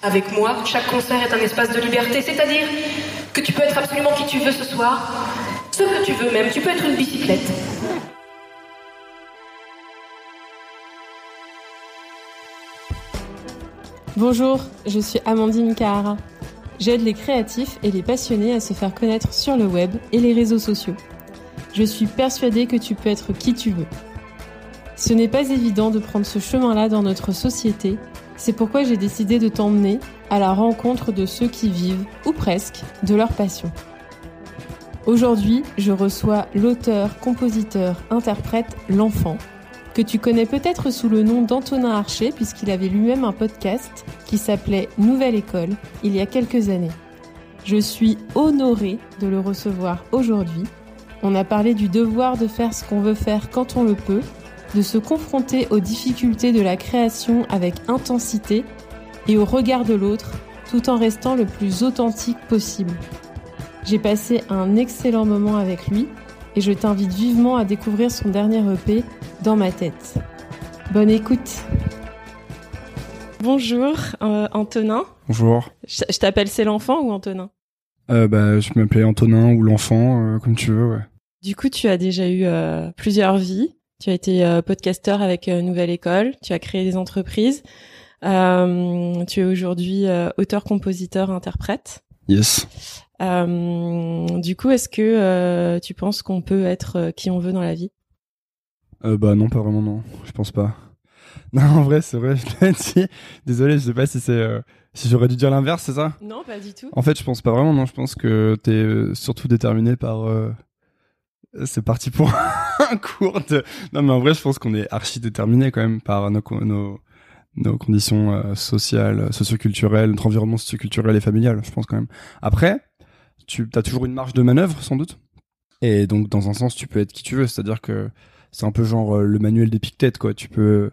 Avec moi, chaque concert est un espace de liberté, c'est-à-dire que tu peux être absolument qui tu veux ce soir, ce que tu veux même, tu peux être une bicyclette. Bonjour, je suis Amandine Kahara. J'aide les créatifs et les passionnés à se faire connaître sur le web et les réseaux sociaux. Je suis persuadée que tu peux être qui tu veux. Ce n'est pas évident de prendre ce chemin-là dans notre société, c'est pourquoi j'ai décidé de t'emmener à la rencontre de ceux qui vivent, ou presque, de leur passion. Aujourd'hui, je reçois l'auteur, compositeur, interprète L'Enfant, que tu connais peut-être sous le nom d'Antonin Archer, puisqu'il avait lui-même un podcast qui s'appelait Nouvelle École il y a quelques années. Je suis honorée de le recevoir aujourd'hui. On a parlé du devoir de faire ce qu'on veut faire quand on le peut, de se confronter aux difficultés de la création avec intensité et au regard de l'autre, tout en restant le plus authentique possible. J'ai passé un excellent moment avec lui et je t'invite vivement à découvrir son dernier EP dans ma tête. Bonne écoute. Bonjour euh, Antonin. Bonjour. Je, t'appelle c'est l'enfant ou Antonin? Euh, bah, Je m'appelais Antonin ou l'enfant, euh, comme tu veux. Ouais. Du coup, tu as déjà eu euh, plusieurs vies. Tu as été euh, podcasteur avec euh, Nouvelle École, tu as créé des entreprises. Euh, tu es aujourd'hui auteur, compositeur, interprète. Yes. du coup, est-ce que tu penses qu'on peut être qui on veut dans la vie? Bah non, pas vraiment non. Je pense pas. Non, en vrai, c'est vrai. Je Désolé, je sais pas si c'est si j'aurais dû dire l'inverse, c'est ça? Non, pas du tout. En fait, je pense pas vraiment. Non, je pense que t'es surtout déterminé par c'est parti pour un cours de... Non, mais en vrai, je pense qu'on est archi déterminé quand même par nos, nos, conditions euh, sociales, socioculturelles, notre environnement socioculturel et familial, je pense quand même. Après, tu as toujours une marge de manœuvre, sans doute. Et donc, dans un sens, tu peux être qui tu veux. C'est-à-dire que c'est un peu genre euh, le manuel d'Épictète, quoi. Tu peux,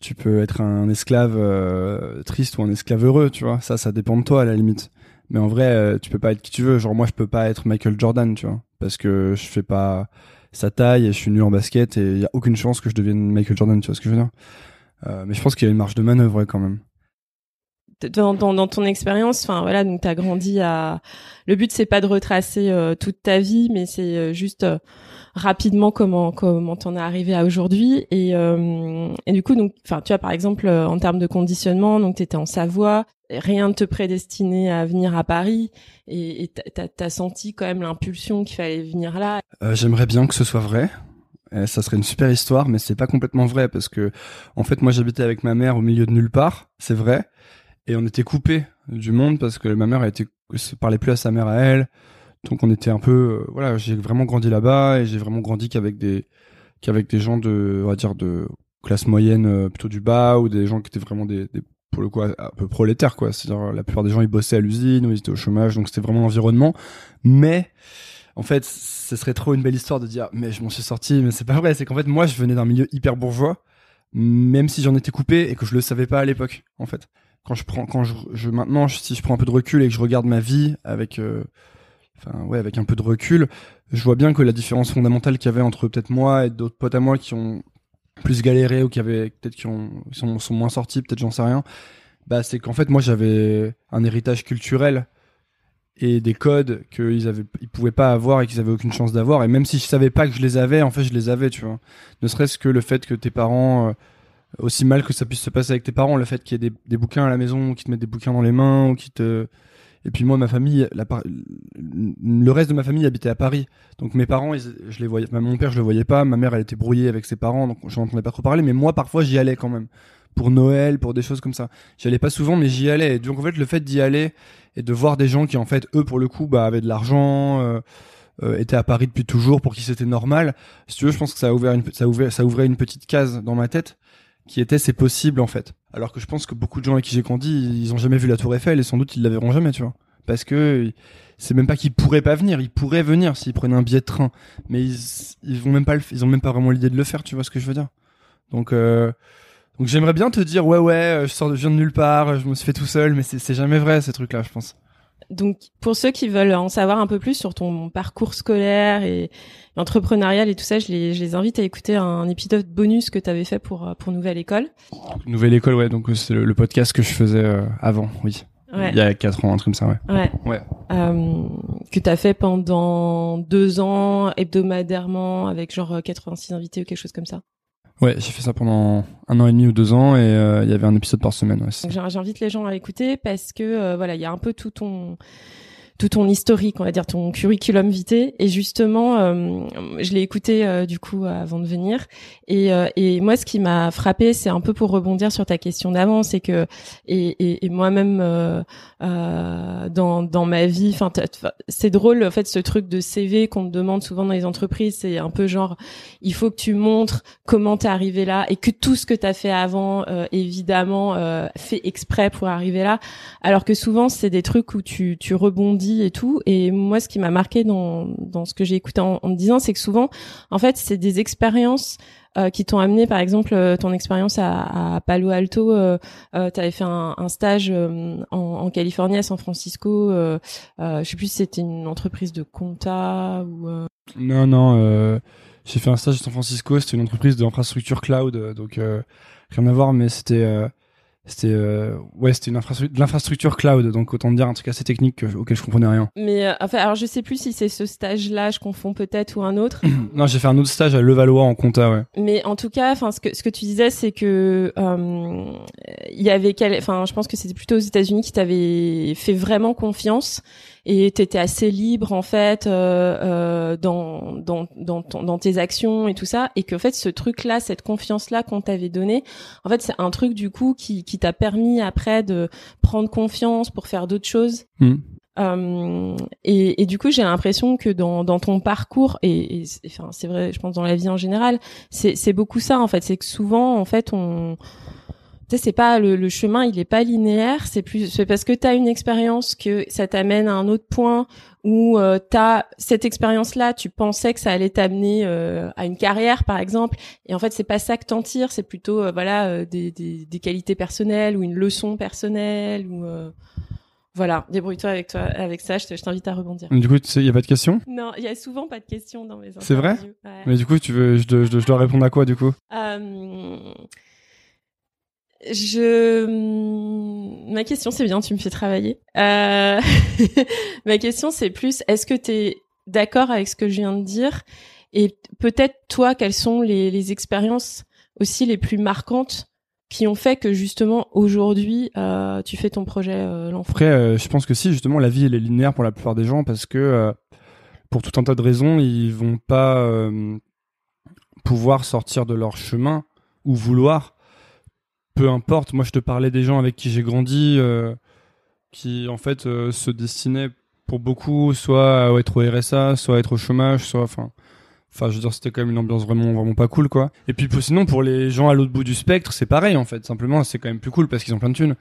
tu peux être un esclave euh, triste ou un esclave heureux, tu vois. Ça, ça dépend de toi, à la limite. Mais en vrai, tu peux pas être qui tu veux. Genre, moi, je peux pas être Michael Jordan, tu vois. Parce que je fais pas sa taille je suis nul en basket et il y a aucune chance que je devienne Michael Jordan, tu vois ce que je veux dire? Euh, mais je pense qu'il y a une marge de manœuvre quand même. Dans, dans, dans ton expérience, enfin voilà, donc t'as grandi à. Le but c'est pas de retracer euh, toute ta vie, mais c'est euh, juste euh, rapidement comment comment t'en es arrivé à aujourd'hui et et du coup donc enfin tu vois par exemple en termes de conditionnement donc t'étais en Savoie, rien ne te prédestinait à venir à Paris et t'as as senti quand même l'impulsion qu'il fallait venir là. Euh, J'aimerais bien que ce soit vrai. ça serait une super histoire, mais c'est pas complètement vrai parce que en fait moi j'habitais avec ma mère au milieu de nulle part, c'est vrai, et on était coupé du monde parce que ma mère se parlait plus à sa mère à elle, donc on était un peu euh, voilà j'ai vraiment grandi là-bas et j'ai vraiment grandi qu'avec des qu'avec des gens de on va dire de classe moyenne euh, plutôt du bas ou des gens qui étaient vraiment des, des pour le coup un peu prolétaire quoi. C'est-à-dire la plupart des gens ils bossaient à l'usine ou ils étaient au chômage donc c'était vraiment l'environnement. Mais en fait ce serait trop une belle histoire de dire mais je m'en suis sorti mais c'est pas vrai. C'est qu'en fait moi je venais d'un milieu hyper bourgeois même si j'en étais coupé et que je le savais pas à l'époque en fait. Quand je prends quand je, maintenant si je prends un peu de recul et que je regarde ma vie avec euh, avec un peu de recul je vois bien que la différence fondamentale qu'il y avait entre peut-être moi et d'autres potes à moi qui ont plus galéré ou qui avaient peut-être qui ont sont, sont moins sortis, peut-être j'en sais rien. Bah c'est qu'en fait moi j'avais un héritage culturel et des codes qu'ils avaient ils pouvaient pas avoir et qu'ils avaient aucune chance d'avoir et même si je savais pas que je les avais en fait je les avais tu vois ne serait-ce que le fait que tes parents euh, aussi mal que ça puisse se passer avec tes parents le fait qu'il y ait des, des bouquins à la maison qui te mettent des bouquins dans les mains ou qui te et puis moi, ma famille, le reste de ma famille habitait à Paris. Donc mes parents, je les voyais. Mon père, je le voyais pas. Ma mère, elle était brouillée avec ses parents, donc je n'entendais pas trop parler. Mais moi, parfois, j'y allais quand même pour Noël, pour des choses comme ça. J'y allais pas souvent, mais j'y allais. Et donc en fait, le fait d'y aller et de voir des gens qui en fait, eux, pour le coup, bah, avaient de l'argent. Euh, euh étaient à Paris depuis toujours pour qui c'était normal. Si tu veux, je pense que ça a ouvert une, ça ouvrait une petite case dans ma tête qui était c'est possible en fait. Alors que je pense que beaucoup de gens avec qui j'ai grandi, ils ont jamais vu la Tour Eiffel et sans doute ils la verront jamais, tu vois. Parce que c'est même pas qu'ils pourraient pas venir, ils pourraient venir s'ils prenaient un billet de train, mais ils ils vont même pas ils ont même pas vraiment l'idée de le faire, tu vois ce que je veux dire. Donc euh, donc j'aimerais bien te dire ouais ouais, je sors de, je viens de nulle part, je me suis fait tout seul, mais c'est jamais vrai ces trucs là, je pense. donc pour ceux qui veulent en savoir un peu plus sur ton parcours scolaire et entrepreneurial et tout ça, je les, je les invite à écouter un épisode bonus que tu avais fait pour pour Nouvelle École. Nouvelle École, ouais. Donc c'est le, podcast que je faisais avant, oui. Il y a quatre ans, un truc comme ça, ouais. Ouais. ouais. Euh, que t'as fait pendant deux ans, hebdomadairement, avec genre 86 invités ou quelque chose comme ça. Ouais, j'ai fait ça pendant un an et demi ou deux ans et euh, il y avait un épisode par semaine. Ouais, J'invite les gens à écouter parce que euh, voilà, il y a un peu tout ton tout ton historique, on va dire ton curriculum vitae. Et justement, euh, je l'ai écouté euh, du coup avant de venir. Et, euh, et moi, ce qui m'a frappé, c'est un peu pour rebondir sur ta question d'avant, c'est que et, et, et moi-même dans dans ma vie, enfin c'est drôle en fait ce truc de CV qu'on te demande souvent dans les entreprises, c'est un peu genre il faut que tu montres comment t'es arrivé là et que tout ce que t'as fait avant, évidemment, fait exprès pour arriver là. Alors que souvent c'est des trucs où tu tu rebondis et tout. Et moi, ce qui m'a marqué dans, ce que j'ai écouté en, en disant, c'est que souvent, en fait, c'est des expériences euh, qui t'ont amené, par exemple, euh, ton expérience à, Palo Alto. Euh, euh tu avais fait un, stage en, en, Californie, à San Francisco. je sais plus si c'était une entreprise de compta ou. Non, non. j'ai fait un stage à San Francisco. C'était une entreprise d'infrastructure cloud, donc rien à voir, mais c'était c'était euh, ouais c'était une infrastructure de l'infrastructure cloud donc autant dire un truc assez technique auquel je comprenais rien. Mais euh, enfin alors je sais plus si c'est ce stage là je confonds peut-être ou un autre. Non j'ai fait un autre stage à Levallois en compta ouais. Mais en tout cas enfin ce que ce que tu disais c'est que euh, il y avait enfin je pense que c'était plutôt aux États-Unis qui t'avaient fait vraiment confiance et t'étais assez libre en fait euh, euh, dans, dans dans dans tes actions et tout ça et qu'en fait ce truc là cette confiance là qu'on t'avait donné en fait c'est un truc du coup qui qui t'a permis après de prendre confiance pour faire d'autres choses mmh. euh, et, et, du coup, j'ai l'impression que dans, dans ton parcours, et, et enfin, c'est vrai, je pense dans la vie en général, c'est beaucoup ça en fait. C'est que souvent, en fait, on c'est pas le, chemin, il est pas linéaire. C'est plus, c'est parce que tu as une expérience que ça t'amène à un autre point où euh, tu as cette expérience-là, tu pensais que ça allait t'amener euh, à une carrière, par exemple, et en fait c'est pas ça que t'en tires, c'est plutôt euh, voilà euh, des, des, des, qualités personnelles ou une leçon personnelle ou voilà, débrouille-toi avec toi avec ça. Je t'invite à rebondir. Du coup, il y a pas de questions? Non, il y a souvent pas de questions dans mes interviews. C'est vrai? Mais du coup, tu veux, je, dois, je dois répondre à quoi du coup? Je hmm, ma question c'est bien tu me fais travailler. Euh... ma question c'est plus est-ce que tu es d'accord avec ce que je viens de dire? Et peut-être toi quelles sont les, les expériences aussi les plus marquantes qui ont fait que justement aujourd'hui euh, tu fais ton projet euh, l'enfant? Après je pense que si justement la vie elle est linéaire pour la plupart des gens parce que pour tout un tas de raisons ils vont pas pouvoir sortir de leur chemin ou vouloir peu importe. Moi, je te parlais des gens avec qui j'ai grandi, euh, qui en fait euh, se destinaient pour beaucoup soit à être au RSA, soit à être au chômage, soit enfin. Enfin, je veux dire, c'était quand même une ambiance vraiment, vraiment pas cool, quoi. Et puis, sinon, pour les gens à l'autre bout du spectre, c'est pareil, en fait. Simplement, c'est quand même plus cool parce qu'ils ont plein de thunes.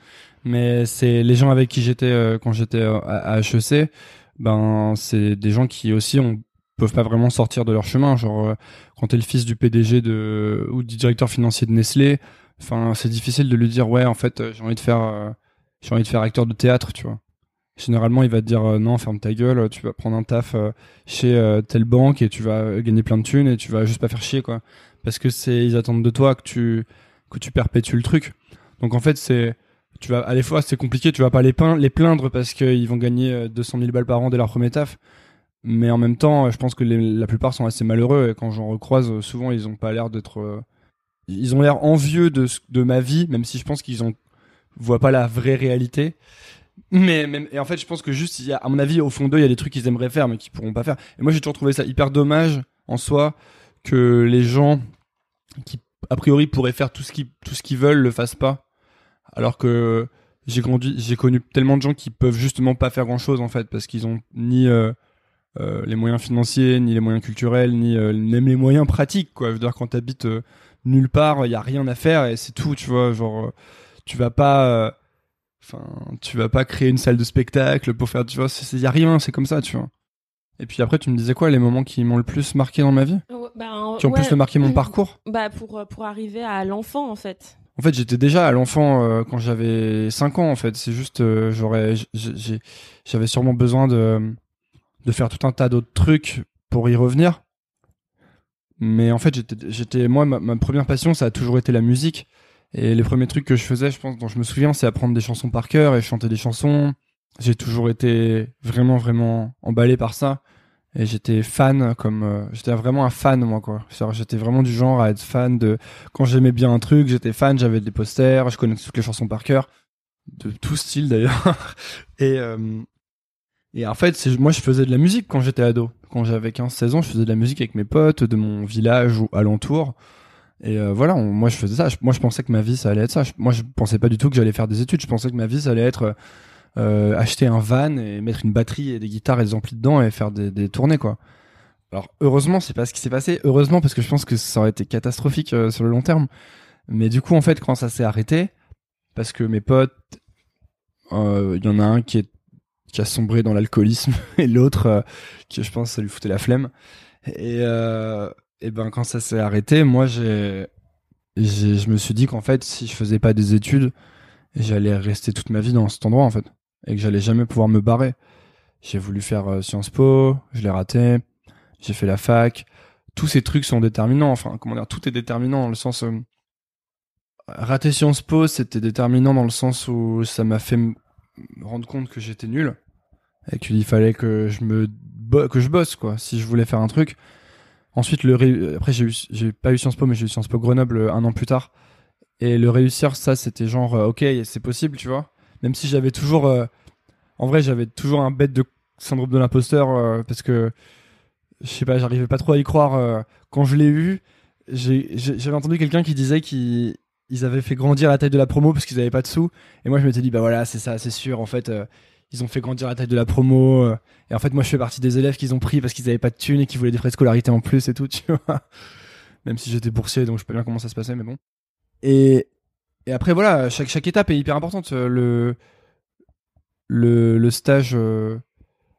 Mais c'est les gens avec qui j'étais euh, quand j'étais à, HEC, ben, c'est des gens qui aussi ont peuvent pas vraiment sortir de leur chemin. Genre, quand t'es le fils du PDG de ou du directeur financier de Nestlé, Enfin, c'est difficile de lui dire ouais, en fait, euh, j'ai envie de faire, euh, j'ai envie de faire acteur de théâtre, tu vois. Généralement, il va te dire euh, non, ferme ta gueule, tu vas prendre un taf chez telle banque et tu vas gagner plein de thunes et tu vas juste pas faire chier quoi. Parce que c'est ils attendent de toi que tu que tu perpétues le truc. Donc en fait, c'est tu vas à la fois c'est compliqué, tu vas pas les, les plaindre parce qu'ils vont gagner 200 000 balles par an dès leur premier taf. Mais en même temps, je pense que la plupart sont assez malheureux et quand j'en recroise, souvent ils ont pas l'air d'être ils ont l'air envieux de, de ma vie, même si je pense qu'ils ont voient pas la vraie réalité. Mais, et en fait, je pense que juste, à mon avis, au fond d'eux, il y a des trucs qu'ils aimeraient faire, mais qu'ils pourront pas faire. Et moi, j'ai toujours trouvé ça hyper dommage en soi que les gens qui, a priori, pourraient faire tout ce qu'ils, tout ce qu'ils veulent, le fassent pas. Alors que j'ai conduit, j'ai connu tellement de gens qui peuvent justement pas faire grand chose en fait, parce qu'ils ont ni euh, euh, les moyens financiers, ni les moyens culturels, ni euh, même les moyens pratiques. Quoi. Je veux dire, quand t'habites euh, nulle part, il y a rien à faire et c'est tout, tu vois. Genre, euh, tu vas pas, euh, enfin, tu vas pas créer une salle de spectacle pour faire, tu vois. Il y a rien, c'est comme ça, tu vois. Et puis après, tu me disais quoi, les moments qui m'ont le plus marqué dans ma vie? Bah, Qui ont plus marqué mon parcours? Bah pour pour arriver à l'enfant en fait. En fait, j'étais déjà à l'enfant euh, quand j'avais 5 ans. En fait, c'est juste, euh, j'aurais, j'avais sûrement besoin de de faire tout un tas d'autres trucs pour y revenir. Mais en fait, j'étais, moi, ma, première passion, ça a toujours été la musique. Et les premiers trucs que je faisais, je pense, dont je me souviens, c'est apprendre des chansons par cœur et chanter des chansons. J'ai toujours été vraiment, vraiment emballé par ça. Et j'étais fan, comme euh, j'étais vraiment un fan moi quoi. J'étais vraiment du genre à être fan de quand j'aimais bien un truc, j'étais fan, j'avais des posters, je connaissais toutes les chansons par cœur, de tout style d'ailleurs. et euh, et en fait, moi je faisais de la musique quand j'étais ado. Quand j'avais 15-16 ans, je faisais de la musique avec mes potes de mon village ou alentour. Et euh, voilà, moi je faisais ça. moi je pensais que ma vie ça allait être ça. moi je pensais pas du tout que j'allais faire des études. Je pensais que ma vie ça allait être euh, acheter un van et mettre une batterie et des guitares et des amplis dedans et faire des, des tournées quoi. Alors heureusement c'est pas ce qui s'est passé. Heureusement parce que je pense que ça aurait été catastrophique euh, sur le long terme. Mais du coup en fait quand ça s'est arrêté, parce que mes potes, il y en a un qui est qui a sombré dans l'alcoolisme et l'autre euh, qui je pense ça lui foutait la flemme. Et euh, et ben quand ça s'est arrêté moi j'ai je me suis dit qu'en fait si je faisais pas des études j'allais rester toute ma vie dans cet endroit en fait et que j'allais jamais pouvoir me barrer. J'ai voulu faire euh, Sciences Po je l'ai raté j'ai fait la fac. Tous ces trucs sont déterminants enfin comment dire tout est déterminant dans le sens euh, rater Sciences Po c'était déterminant dans le sens où ça m'a fait rendre compte que j'étais nul et qu'il fallait que je me que je bosse quoi si je voulais faire un truc. Ensuite le après j'ai eu j'ai pas eu Sciences Po mais j'ai eu Sciences Po Grenoble euh, un an plus tard. Et le réussir ça c'était genre euh, ok c'est possible tu vois. Même si j'avais toujours euh, en vrai j'avais toujours un bête de syndrome de l'imposteur parce que je sais pas j'arrivais pas trop à y croire quand je l'ai eu j'avais entendu quelqu'un qui disait qu'il ils avaient fait grandir la taille de la promo parce qu'ils avaient pas de sous. Et moi, je m'étais dit, bah voilà, c'est ça, c'est sûr. En fait, euh, ils ont fait grandir la taille de la promo. Euh. et en fait, moi, je fais partie des élèves qu'ils ont pris parce qu'ils avaient pas de thunes et qu'ils voulaient des frais de scolarité en plus et tout, tu vois. Même si j'étais boursier, donc je sais pas bien comment ça se passait, mais bon. Et, et après, voilà, chaque, chaque étape est hyper importante. Le, le, le stage, euh,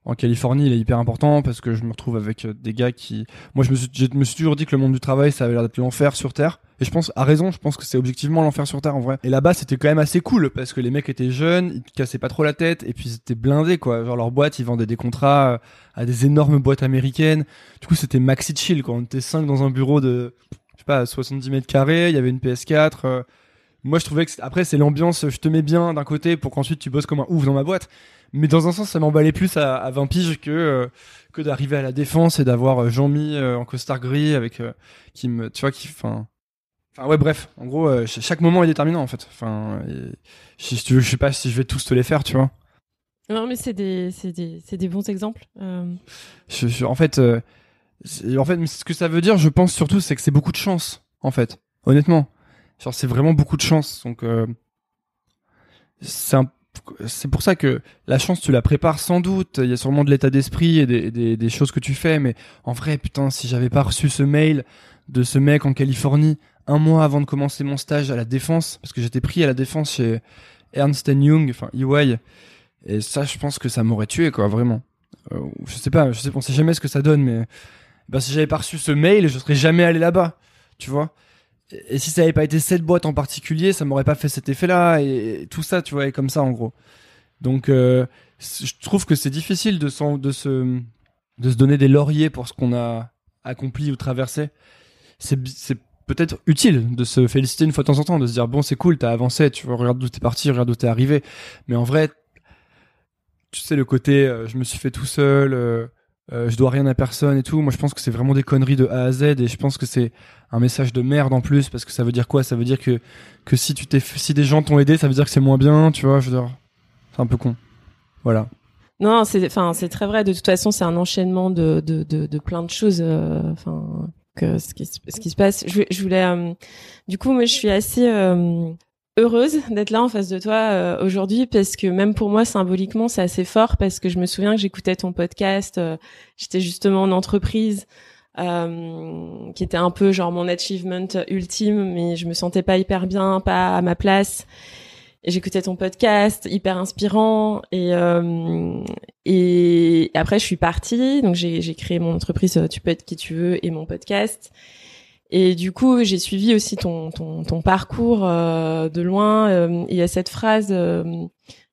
en Californie, il est hyper important parce que je me retrouve avec euh, des gars qui. Moi, je me suis, je me suis toujours dit que le monde du travail, ça avait l'air d'être l'enfer sur Terre. Et je pense, à raison, je pense que c'est objectivement l'enfer sur Terre en vrai. Et là-bas, c'était quand même assez cool parce que les mecs étaient jeunes, ils cassaient pas trop la tête et puis ils étaient blindés quoi. Genre leur boîte, ils vendaient des contrats euh, à des énormes boîtes américaines. Du coup, c'était maxi chill quand on était cinq dans un bureau de, je sais pas, 70 mètres carrés. Il y avait une PS4. Euh. Moi, je trouvais que après, c'est l'ambiance, je te mets bien d'un côté pour qu'ensuite tu bosses comme un ouf dans ma boîte mais dans un sens ça m'emballait plus à, à 20 piges que euh, que d'arriver à la défense et d'avoir Jean-Mi en costard gris avec qui me tu vois qui enfin enfin ouais bref en gros chaque moment est déterminant en fait enfin si tu veux je sais pas si je vais tous te les faire tu vois non mais c'est des des des bons exemples je, je, en fait en fait ce que ça veut dire je pense surtout c'est que c'est beaucoup de chance en fait honnêtement genre c'est vraiment beaucoup de chance donc c'est un c'est pour ça que la chance, tu la prépares sans doute. Il y a sûrement de l'état d'esprit et des, des, choses que tu fais. Mais en vrai, putain, si j'avais pas reçu ce mail de ce mec en Californie un mois avant de commencer mon stage à la défense, parce que j'étais pris à la défense chez Ernst Young, enfin EY, et ça, je pense que ça m'aurait tué, quoi, vraiment. Euh, je sais pas, je sais, on sait jamais ce que ça donne, mais ben, si j'avais pas reçu ce mail, je serais jamais allé là-bas, tu vois et si ça avait pas été cette boîte en particulier, ça m'aurait pas fait cet effet-là et, tout ça, tu vois, et comme ça en gros. Donc, euh, je trouve que c'est difficile de, de, se, de se donner des lauriers pour ce qu'on a accompli ou traversé. C'est peut-être utile de se féliciter une fois de temps en temps, de se dire bon, c'est cool, t'as avancé, tu vois, regarde d'où t'es parti, regarde d'où t'es arrivé. Mais en vrai, tu sais, le côté euh, je me suis fait tout seul. Euh, euh, je dois rien à personne et tout. Moi, je pense que c'est vraiment des conneries de A à Z et je pense que c'est un message de merde en plus parce que ça veut dire quoi? Ça veut dire que que si tu t'es si des gens t'ont aidé, ça veut dire que c'est moins bien, tu vois Je veux dire, c'est un peu con. Voilà. Non, c'est enfin c'est très vrai. De toute façon, c'est un enchaînement de de de, de plein de choses. Euh, enfin. Ce qui, ce qui se passe. Je, je voulais, euh, du coup, moi, je suis assez heureuse d'être là en face de toi euh, aujourd'hui parce que même pour moi symboliquement c'est assez fort parce que je me souviens que j'écoutais ton podcast euh, j'étais justement en entreprise euh, qui était un peu genre mon achievement ultime mais je me sentais pas hyper bien pas à ma place j'écoutais ton podcast hyper inspirant et et après je suis partie donc j'ai créé mon entreprise tu peux être qui tu veux et mon podcast Et du coup, j'ai suivi aussi ton ton, ton parcours euh, de loin. Euh, il y a cette phrase, euh,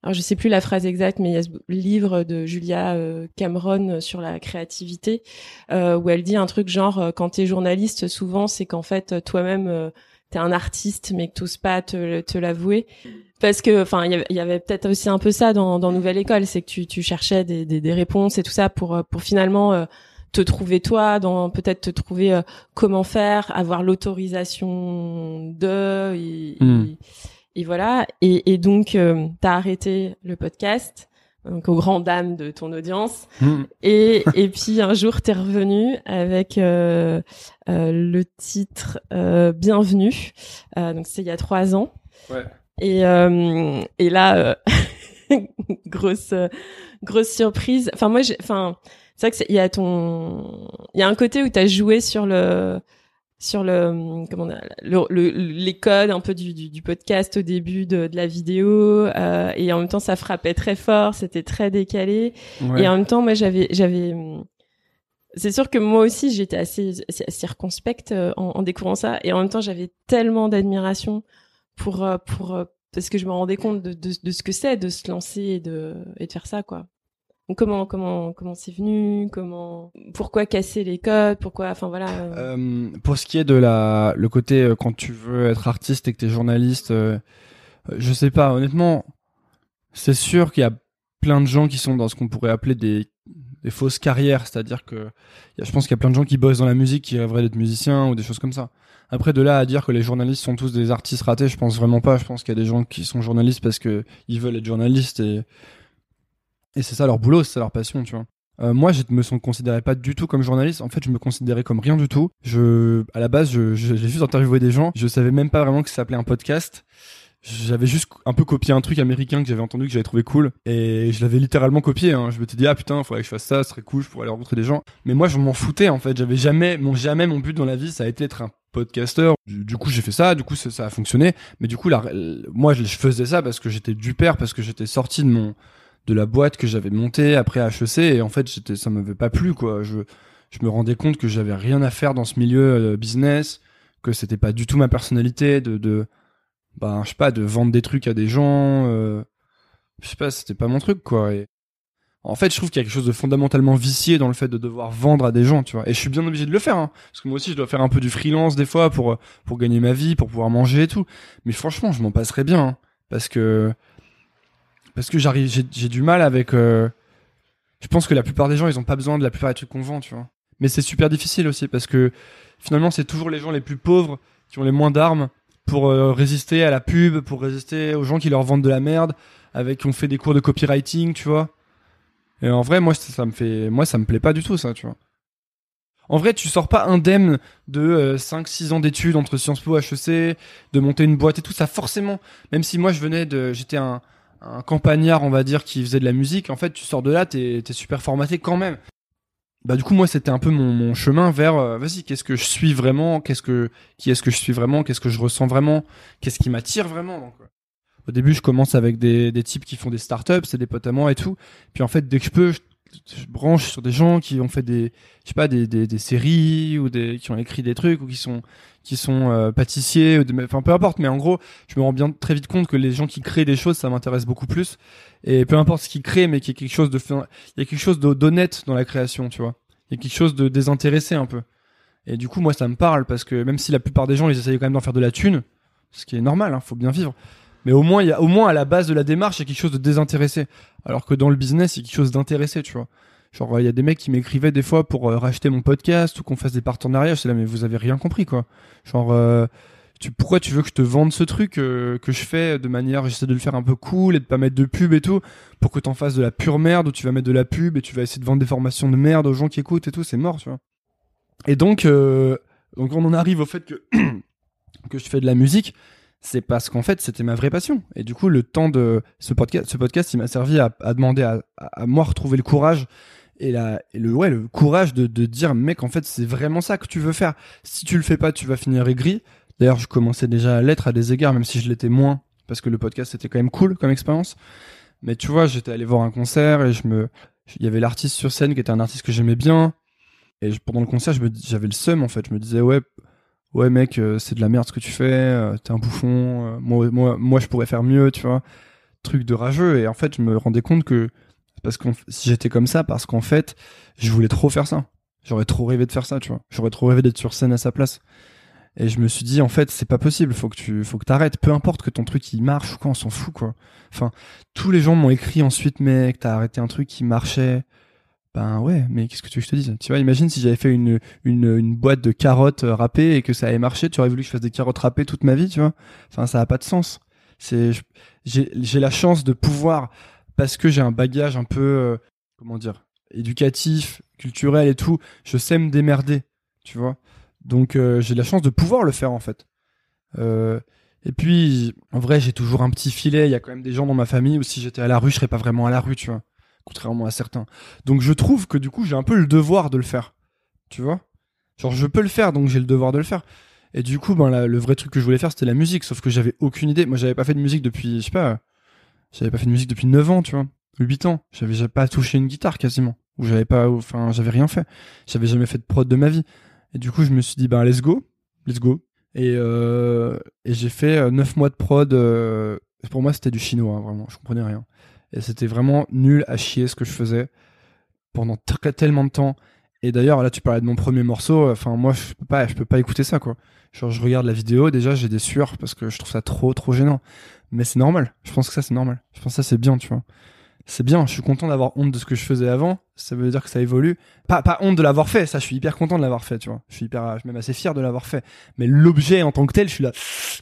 alors je sais plus la phrase exacte, mais il y a ce livre de Julia Cameron sur la créativité où elle dit un truc genre quand t'es journaliste, souvent c'est qu'en fait toi-même t'es un artiste, mais que t'oses pas te, te l'avouer. Parce que, enfin, il y avait, peut-être aussi un peu ça dans, dans Nouvelle École, c'est que tu, tu cherchais des, des, des, réponses et tout ça pour, pour finalement te trouver toi, dans peut-être te trouver euh, comment faire, avoir l'autorisation de et, hmm. et, voilà. Et, et donc euh, t'as arrêté le podcast. Donc aux grandes dames de ton audience. Hmm. Et, et puis un jour, t'es revenu avec euh, euh le titre euh, Bienvenue. donc c'est il y a trois ans. Ouais. Et, et là, grosse grosse surprise. Enfin moi, enfin c'est vrai qu'il y a ton, il y a un côté où tu as joué sur le, sur le, comment le, le, les codes un peu du, du, du podcast au début de, de la vidéo, euh, et en même temps ça frappait très fort, c'était très décalé, et en même temps moi j'avais, j'avais, c'est sûr que moi aussi j'étais assez, circonspecte euh, en, en, découvrant ça, et en même temps j'avais tellement d'admiration pour, euh, pour, parce que je me rendais compte de, de, ce que c'est de se lancer et de, et de faire ça quoi comment comment comment c'est venu Comment pourquoi casser les codes Pourquoi Enfin voilà. Euh. euh, pour ce qui est de la le côté euh, quand tu veux être artiste et que t'es journaliste, euh, je sais pas. Honnêtement, c'est sûr qu'il y a plein de gens qui sont dans ce qu'on pourrait appeler des des fausses carrières, c'est-à-dire que je pense qu'il y a plein de gens qui bossent dans la musique qui rêveraient d'être musiciens ou des choses comme ça. Après de là à dire que les journalistes sont tous des artistes ratés, je pense vraiment pas. Je pense qu'il y a des gens qui sont journalistes parce que ils veulent être journalistes et et c'est ça leur boulot, c'est leur passion, tu vois. Euh, moi, je me considérais pas du tout comme journaliste. En fait, je me considérais comme rien du tout. Je, à la base, j'ai juste interviewé des gens. Je savais même pas vraiment que ça s'appelait un podcast. J'avais juste un peu copié un truc américain que j'avais entendu que j'avais trouvé cool et je l'avais littéralement copié. Hein. Je me suis dit ah putain, faudrait que je fasse ça, ce serait cool, je pourrais aller rencontrer des gens. Mais moi, je m'en foutais en fait. J'avais jamais, mon jamais mon but dans la vie, ça a été d'être un Du, coup, j'ai fait ça. Du coup, ça, a fonctionné. Mais du coup, là, moi, je faisais ça parce que j'étais du père, parce que j'étais sorti de mon de la boîte que j'avais montée après HEC et en fait j'étais ça m'avait pas plu quoi je je me rendais compte que j'avais rien à faire dans ce milieu euh, business que c'était pas du tout ma personnalité de de bah je sais pas de vendre des trucs à des gens euh, je sais pas c'était pas mon truc quoi en fait je trouve qu'il y a quelque chose de fondamentalement vicié dans le fait de devoir vendre à des gens tu vois et je suis bien obligé de le faire hein, parce que moi aussi je dois faire un peu du freelance des fois pour pour gagner ma vie pour pouvoir manger et tout mais franchement je m'en passerais bien hein, parce que parce que j'arrive, j'ai du mal avec. Euh, je pense que la plupart des gens, ils ont pas besoin de la plupart des trucs qu'on vend, tu vois. Mais c'est super difficile aussi parce que finalement, c'est toujours les gens les plus pauvres qui ont les moins d'armes pour euh, résister à la pub, pour résister aux gens qui leur vendent de la merde, avec qui ont fait des cours de copywriting, tu vois. Et en vrai, moi, ça me fait, moi, ça me plaît pas du tout, ça, tu vois. En vrai, tu sors pas indemne de 5-6 euh, ans d'études entre Sciences Po, HEC, de monter une boîte et tout ça, forcément. Même si moi, je venais de, j'étais un, un campagnard, on va dire, qui faisait de la musique, en fait, tu sors de là, t'es es super formaté quand même. Bah du coup moi c'était un peu mon, chemin vers euh, vas-y qu'est-ce que je suis vraiment qu'est-ce que qui est-ce que je suis vraiment qu'est-ce que je ressens vraiment qu'est-ce qui m'attire vraiment donc, au début je commence avec des, des types qui font des startups c'est des potes à moi et tout. Puis en fait dès que je peux je branche sur des gens qui ont fait des je sais pas des, des, séries ou des qui ont écrit des trucs ou qui sont qui sont euh, pâtissiers enfin peu importe. Mais en gros je me rends bien très vite compte que les gens qui créent des choses ça m'intéresse beaucoup plus. Et peu importe ce qu'ils créent mais qu'il y a quelque chose de il y a quelque chose d'honnête dans la création tu vois. Il y a quelque chose de désintéressé un peu. Et du coup moi ça me parle parce que même si la plupart des gens ils essayent quand même d'en faire de la thune ce qui est normal hein, faut bien vivre mais au moins à la base de la démarche il y a quelque chose de désintéressé. Alors que dans le business il y a quelque chose d'intéressé tu vois. Genre il y a des mecs qui m'écrivaient des fois pour euh, racheter mon podcast ou qu'on fasse des partenariats. C'est là mais vous avez rien compris quoi. Genre euh, pourquoi tu veux que je te vende ce truc euh, que je fais de manière j'essaie de le faire un peu cool et de pas mettre de pub et tout pour que t'en fasses de la pure merde ou tu vas mettre de la pub et tu vas essayer de vendre des formations de merde aux gens qui écoutent et tout c'est mort tu vois. Et donc on en arrive au fait que je fais de la musique c'est parce qu'en fait c'était ma vraie passion. Et du coup le temps de ce podcast ce podcast il m'a servi à, demander à, à, moi retrouver le courage et, le ouais le courage de, dire mec en fait c'est vraiment ça que tu veux faire. Si tu le fais pas tu vas finir aigri. D'ailleurs je commençais déjà à l'être à des égards même si je l'étais moins parce que le podcast c'était quand même cool comme expérience. Mais tu vois j'étais allé voir un concert et je me il y avait l'artiste sur scène qui était un artiste que j'aimais bien. Et pendant le concert j'avais le seum en fait. Je me disais ouais ouais mec euh, c'est de la merde ce que tu fais euh, t'es un bouffon euh, moi je pourrais faire mieux tu vois. Truc de rageux. Et en fait je me rendais compte que parce que si j'étais comme ça parce qu'en fait je voulais trop faire ça. J'aurais trop rêvé de faire ça tu vois. J'aurais trop rêvé d'être sur scène à sa place. Et je me suis dit en fait c'est pas possible. Faut que tu faut que t'arrêtes. Peu importe que ton truc il marche ou quoi on s'en fout quoi. Enfin tous les gens m'ont écrit ensuite mec t'as arrêté un truc qui marchait ben ouais, mais qu'est-ce que tu veux que je te dise? Tu vois, imagine si j'avais fait une, une, boîte de carottes euh, râpées et que ça avait marché, tu aurais voulu que je fasse des carottes râpées toute ma vie, tu vois? Enfin, ça a pas de sens. C'est, j'ai, j'ai la chance de pouvoir, parce que j'ai un bagage un peu, euh, comment dire, éducatif, culturel et tout, je sais me démerder, tu vois? Donc euh, j'ai la chance de pouvoir le faire en fait. et puis, en vrai, j'ai toujours un petit filet. Il y a quand même des gens dans ma famille où si j'étais à la rue, je serais pas vraiment à la rue, tu vois contrairement à certains. Donc je trouve que du coup, j'ai un peu le devoir de le faire. Tu vois? Genre, je peux le faire, donc j'ai le devoir de le faire. Et du coup, ben, le vrai truc que je voulais faire, c'était la musique, sauf que j'avais aucune idée. Moi, j'avais pas fait de musique depuis, je sais pas, j'avais pas fait de musique depuis 9 ans, tu vois, 8 ans. J'avais pas touché une guitare quasiment. Ou j'avais pas, enfin, j'avais rien fait. J'avais jamais fait de prod de ma vie. Et du coup, je me suis dit, ben, let's go, let's go. Et, euh, j'ai fait 9 euh, mois de prod. Euh, pour moi, c'était du chinois, hein, vraiment. Je comprenais rien. Et c'était vraiment nul à chier ce que je faisais pendant tellement de temps. Et d'ailleurs, là, tu parlais de mon premier morceau. Enfin, moi, je peux pas, je peux pas écouter ça, quoi. Genre, je regarde la vidéo, déjà, j'ai des sueurs parce que je trouve ça trop, trop gênant. Mais c'est normal. Je pense que ça, c'est normal. Je pense que ça, c'est bien, tu vois. C'est bien. Je suis content d'avoir honte de ce que je faisais avant. Ça veut dire que ça évolue. Pas, pas honte de l'avoir fait. Ça, je suis hyper content de l'avoir fait, tu vois. Je suis hyper, suis même assez fier de l'avoir fait. Mais l'objet en tant que tel, je suis là.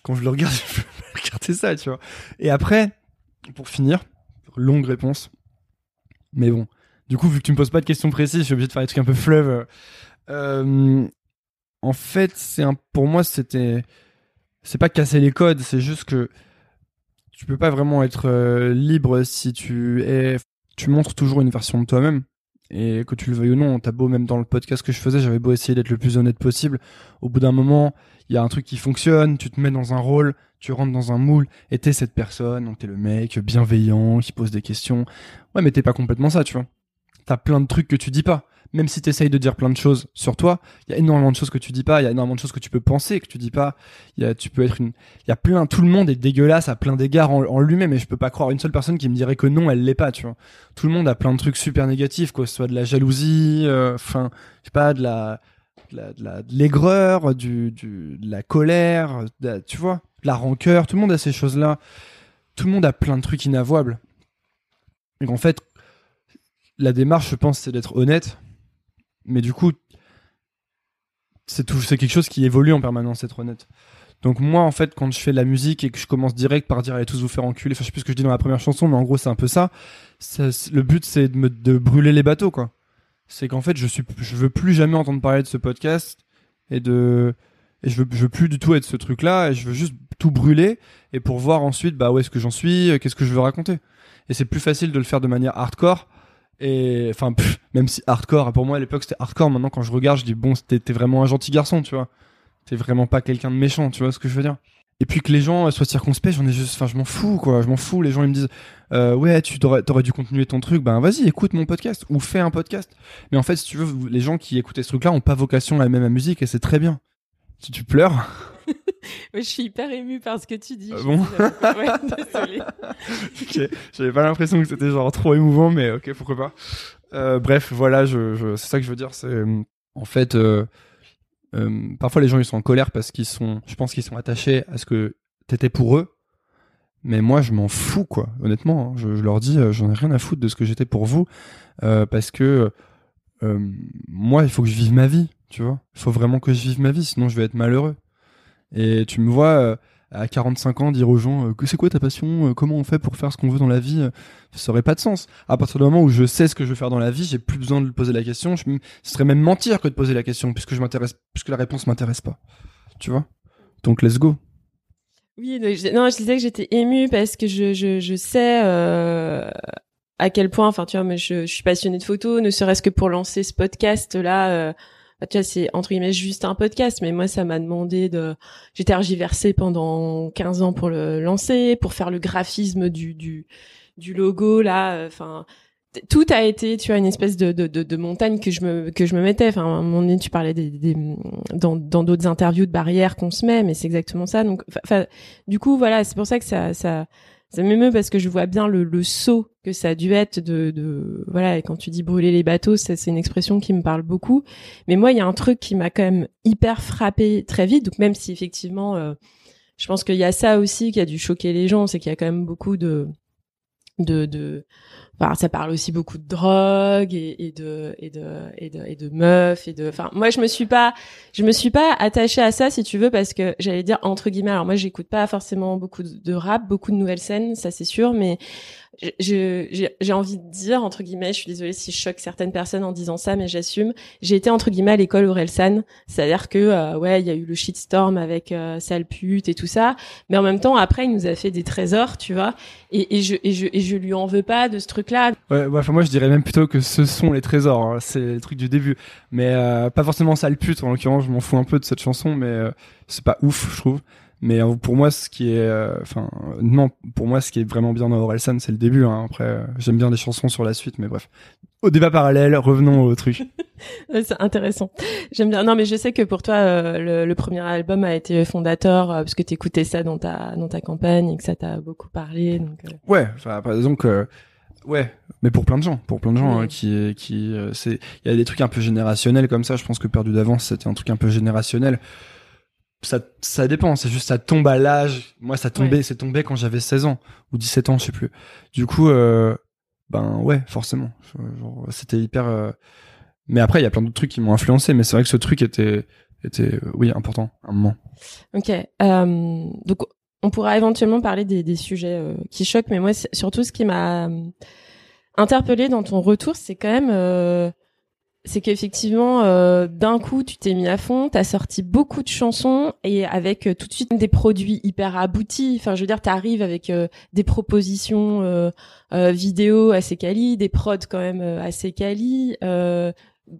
Quand je le regarde, je peux regarder ça, tu vois. Et après, pour finir, longue réponse. Mais bon, du coup, vu que tu me poses pas de questions précises, je suis obligé de faire des trucs un peu fleuve. Euh, en fait, c'est un, pour moi, c'était, c'est pas casser les codes, c'est juste que tu peux pas vraiment être euh, libre si tu es, tu montres toujours une version de toi-même. Et que tu le veuilles ou non, t'as beau, même dans le podcast que je faisais, j'avais beau essayer d'être le plus honnête possible. Au bout d'un moment, il y a un truc qui fonctionne, tu te mets dans un rôle, tu rentres dans un moule, et t'es cette personne, donc t'es le mec bienveillant, qui pose des questions. Ouais, mais t'es pas complètement ça, tu vois. T'as plein de trucs que tu dis pas. Même si t'essayes de dire plein de choses sur toi, il y a énormément de choses que tu dis pas, il y a énormément de choses que tu peux penser que tu dis pas. Y a, tu peux être une, il y a plein, tout le monde est dégueulasse à plein d'égards en, lui-même, et je peux pas croire une seule personne qui me dirait que non, elle l'est pas, tu vois. Tout le monde a plein de trucs super négatifs, quoi, ce soit de la jalousie, euh, enfin, je sais pas, de la, de l'aigreur, du, de la colère, tu vois, de la rancœur. Tout le monde a ces choses-là. Tout le monde a plein de trucs inavouables. Et en fait, la démarche, je pense, c'est d'être honnête. Mais du coup, c'est quelque chose qui évolue en permanence, être honnête. Donc moi, en fait, quand je fais de la musique et que je commence direct par dire allez tous vous faire enculer, enfin je sais plus ce que je dis dans la première chanson, mais en gros c'est un peu ça. le but c'est de brûler les bateaux, quoi c'est qu'en fait, je suis, je veux plus jamais entendre parler de ce podcast et de, et je veux, je veux plus du tout être ce truc-là. Et je veux juste tout brûler et pour voir ensuite, bah où est-ce que j'en suis, euh, qu'est-ce que je veux raconter. Et c'est plus facile de le faire de manière hardcore. Et enfin, même si hardcore, pour moi à l'époque c'était hardcore. Maintenant, quand je regarde, je dis bon, t'es vraiment un gentil garçon, tu vois. T'es vraiment pas quelqu'un de méchant, tu vois ce que je veux dire et puis que les gens soient circonspects j'en ai juste enfin je m'en fous quoi je m'en fous les gens ils me disent euh, ouais tu t'aurais, dû continuer ton truc ben vas-y écoute mon podcast ou fais un podcast mais en fait si tu veux les gens qui écoutent ce truc là ont pas vocation à la même musique et c'est très bien si tu pleures je suis hyper ému par ce que tu dis. Ah bon ouais, désolé. ok, j'avais pas l'impression que c'était genre trop émouvant, mais ok, pourquoi pas. Euh, bref, voilà, je, je c'est ça que je veux dire. C'est en fait, euh, parfois les gens ils sont en colère parce qu'ils sont, je pense qu'ils sont attachés à ce que t'étais pour eux. Mais moi je m'en fous quoi, honnêtement. Hein. Je, leur dis, euh, j'en ai rien à foutre de ce que j'étais pour vous euh, parce que moi il faut que je vive ma vie, tu vois. Il faut vraiment que je vive ma vie, sinon je vais être malheureux. Et tu me vois à 45 ans dire aux gens que c'est quoi ta passion, comment on fait pour faire ce qu'on veut dans la vie, ça aurait pas de sens. À partir du moment où je sais ce que je veux faire dans la vie, j'ai plus besoin de poser la question. Je, ce serait même mentir que de poser la question puisque je m'intéresse, puisque la réponse m'intéresse pas. Tu vois? Donc let's go. Oui, non, je disais que j'étais émue parce que je, je, je sais euh, à quel point, enfin tu vois, mais je, je suis passionnée de photos, ne serait-ce que pour lancer ce podcast là. Euh, bah, tu vois, c'est entre guillemets juste un podcast, mais moi, ça m'a demandé de. J'ai tergiversé pendant 15 ans pour le lancer, pour faire le graphisme du du, du logo là. Enfin, tout a été, tu vois, une espèce de, de, de, de, montagne que je me que je me mettais. Enfin, à un moment donné, tu parlais des, des dans dans d'autres interviews de barrières qu'on se met, mais c'est exactement ça. Donc, du coup, voilà, c'est pour ça que ça ça ça m'émeut parce que je vois bien le, le saut que ça a dû être de, voilà. Quand tu dis brûler les bateaux, c'est une expression qui me parle beaucoup. Mais moi, il y a un truc qui m'a quand même hyper frappé très vite. Donc, même si effectivement, euh, je pense qu'il y a ça aussi qui a dû choquer les gens, c'est qu'il y a quand même beaucoup de ça parle aussi beaucoup de drogue et, et, de et de et de et de meufs et de enfin moi je me suis pas je me suis pas attachée à ça si tu veux parce que j'allais dire entre guillemets alors moi j'écoute pas forcément beaucoup de rap beaucoup de nouvelles scènes ça c'est sûr mais j'ai envie de dire entre guillemets, je suis désolée si je choque certaines personnes en disant ça, mais j'assume. J'ai été entre guillemets à l'école Orelsan, c'est-à-dire que euh, ouais, il y a eu le shitstorm avec euh, et tout ça, mais en même temps après il nous a fait des trésors, tu vois, et, et je et je et je lui en veux pas de ce truc-là. Ouais, enfin moi je dirais même plutôt que ce sont les trésors, hein. c'est le truc du début, mais euh, pas forcément sale pute en l'occurrence, je m'en fous un peu de cette chanson, mais euh, c'est pas ouf, je trouve. Mais euh, pour moi, ce qui est, euh, enfin, non, pour moi, ce qui est vraiment bien dans Orelsan, c'est le début. Hein. Après, euh, j'aime bien les chansons sur la suite, mais bref. Au débat parallèle, revenons au truc. c'est intéressant. J'aime bien. Non, mais je sais que pour toi, le, le, premier album a été fondateur parce que t'écoutais ça dans ta dans ta campagne et que ça t'a beaucoup parlé. Donc, Ouais. Enfin, par exemple. Ouais, mais pour plein de gens, pour plein de gens hein, qui qui c'est il y a des trucs un peu générationnels comme ça, je pense que perdu d'avance c'était un truc un peu générationnel ça, ça dépend, c'est juste ça tombe à l'âge. Moi, ça tombait, c'est tombé quand j'avais 16 ans ou 17 ans, je sais plus. Du coup, euh, ben ouais, forcément. C'était hyper. Euh, mais après, il y a plein d'autres trucs qui m'ont influencé, mais c'est vrai que ce truc était, était, euh, oui, important à un moment. Ok. donc, on pourra éventuellement parler des, des sujets qui choquent, mais moi, surtout, ce qui m'a interpellé dans ton retour, c'est quand même c'est qu'effectivement, euh, d'un coup, tu t'es mis à fond, t'as sorti beaucoup de chansons et avec euh, tout de suite des produits hyper aboutis. Enfin, je veux dire, t'arrives avec euh, des propositions euh, vidéo assez quali, des prods quand même assez quali.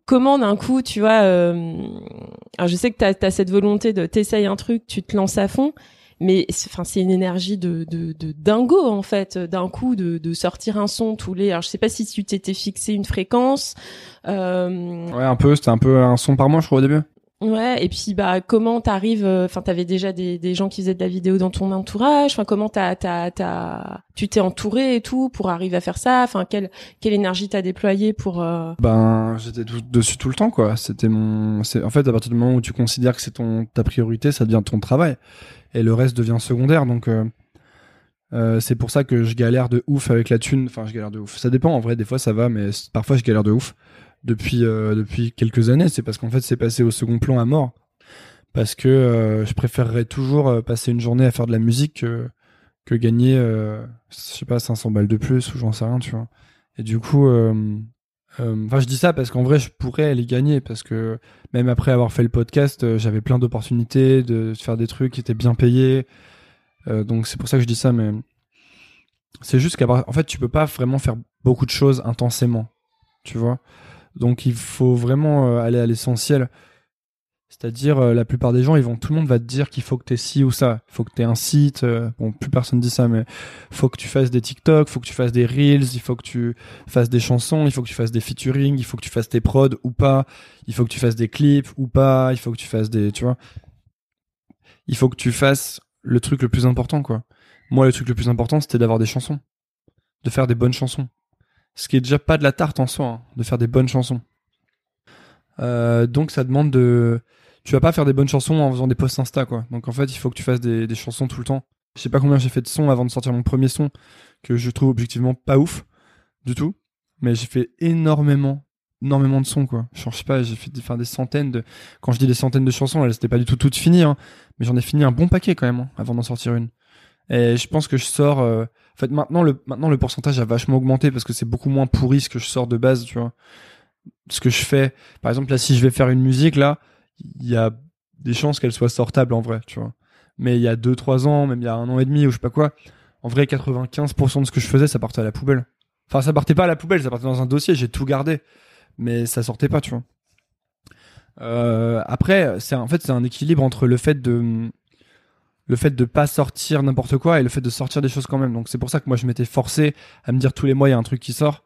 comment d'un coup, tu vois Alors, je sais que t'as as cette volonté de t'essayer un truc, tu te lances à fond, mais enfin c'est une énergie de, de, de dingo en fait d'un coup de, de sortir un son tous les alors je sais pas si tu t'étais fixé une fréquence euh... ouais un peu c'était un peu un son par mois je crois au début Ouais, et puis bah comment t'arrives euh, Enfin, t'avais déjà des, des gens qui faisaient de la vidéo dans ton entourage. Enfin, comment t'as t'as t'as tu t'es entouré et tout pour arriver à faire ça. Enfin, quelle quelle énergie t'as déployé pour euh... Ben, j'étais dessus tout le temps quoi. C'était mon. C'est en fait à partir du moment où tu considères que c'est ton ta priorité, ça devient ton travail et le reste devient secondaire. Donc euh, euh, c'est pour ça que je galère de ouf avec la thune. Enfin, je galère de ouf. Ça dépend. En vrai, des fois ça va, mais parfois je galère de ouf depuis euh, depuis quelques années. C'est parce qu'en fait c'est passé au second plan à mort. Parce que je préférerais toujours passer une journée à faire de la musique que, que gagner, je sais pas, 500 balles de plus ou j'en sais rien, tu vois. Et du coup, enfin, je dis ça parce qu'en vrai, je pourrais les gagner parce que même après avoir fait le podcast, euh, j'avais plein d'opportunités de faire des trucs qui étaient bien payés. Euh, donc c'est pour ça que je dis ça, mais c'est juste qu'en fait, tu peux pas vraiment faire beaucoup de choses intensément, tu vois. Donc il faut vraiment euh, aller à l'essentiel. C'est-à-dire, euh, la plupart des gens, ils vont, tout le monde va te dire qu'il faut que t'aies ci ou ça. Il faut que t'aies un site. Euh, bon, plus personne dit ça, mais faut que tu fasses des TikTok, faut que tu fasses des Reels, il faut que tu fasses des chansons, il faut que tu fasses des featuring, il faut que tu fasses tes prods ou pas, il faut que tu fasses des clips ou pas, il faut que tu fasses des, tu vois. Il faut que tu fasses le truc le plus important, quoi. Moi, le truc le plus important, c'était d'avoir des chansons. De faire des bonnes chansons. Ce qui est déjà pas de la tarte en soi, hein, de faire des bonnes chansons. Euh, donc ça demande de tu vas pas faire des bonnes chansons en faisant des posts Insta quoi. Donc en fait, il faut que tu fasses des, des chansons tout le temps. Je sais pas combien j'ai fait de sons avant de sortir mon premier son que je trouve objectivement pas ouf du tout, mais j'ai fait énormément énormément de sons quoi. Je sais pas, j'ai fait des, enfin, des centaines de quand je dis des centaines de chansons, elles étaient pas du tout toutes finies hein, mais j'en ai fini un bon paquet quand même hein, avant d'en sortir une. Et je pense que je sors euh... en fait maintenant le maintenant le pourcentage a vachement augmenté parce que c'est beaucoup moins pourri ce que je sors de base, tu vois. Ce que je fais par exemple là si je vais faire une musique là, il y a des chances qu'elle soit sortable en vrai, tu vois. Mais il y a 2-3 ans, même il y a un an et demi ou je sais pas quoi, en vrai 95% de ce que je faisais, ça partait à la poubelle. Enfin, ça partait pas à la poubelle, ça partait dans un dossier, j'ai tout gardé, mais ça sortait pas, tu vois. Euh, après, c'est en fait c'est un équilibre entre le fait de le fait de pas sortir n'importe quoi et le fait de sortir des choses quand même. Donc c'est pour ça que moi je m'étais forcé à me dire tous les mois il y a un truc qui sort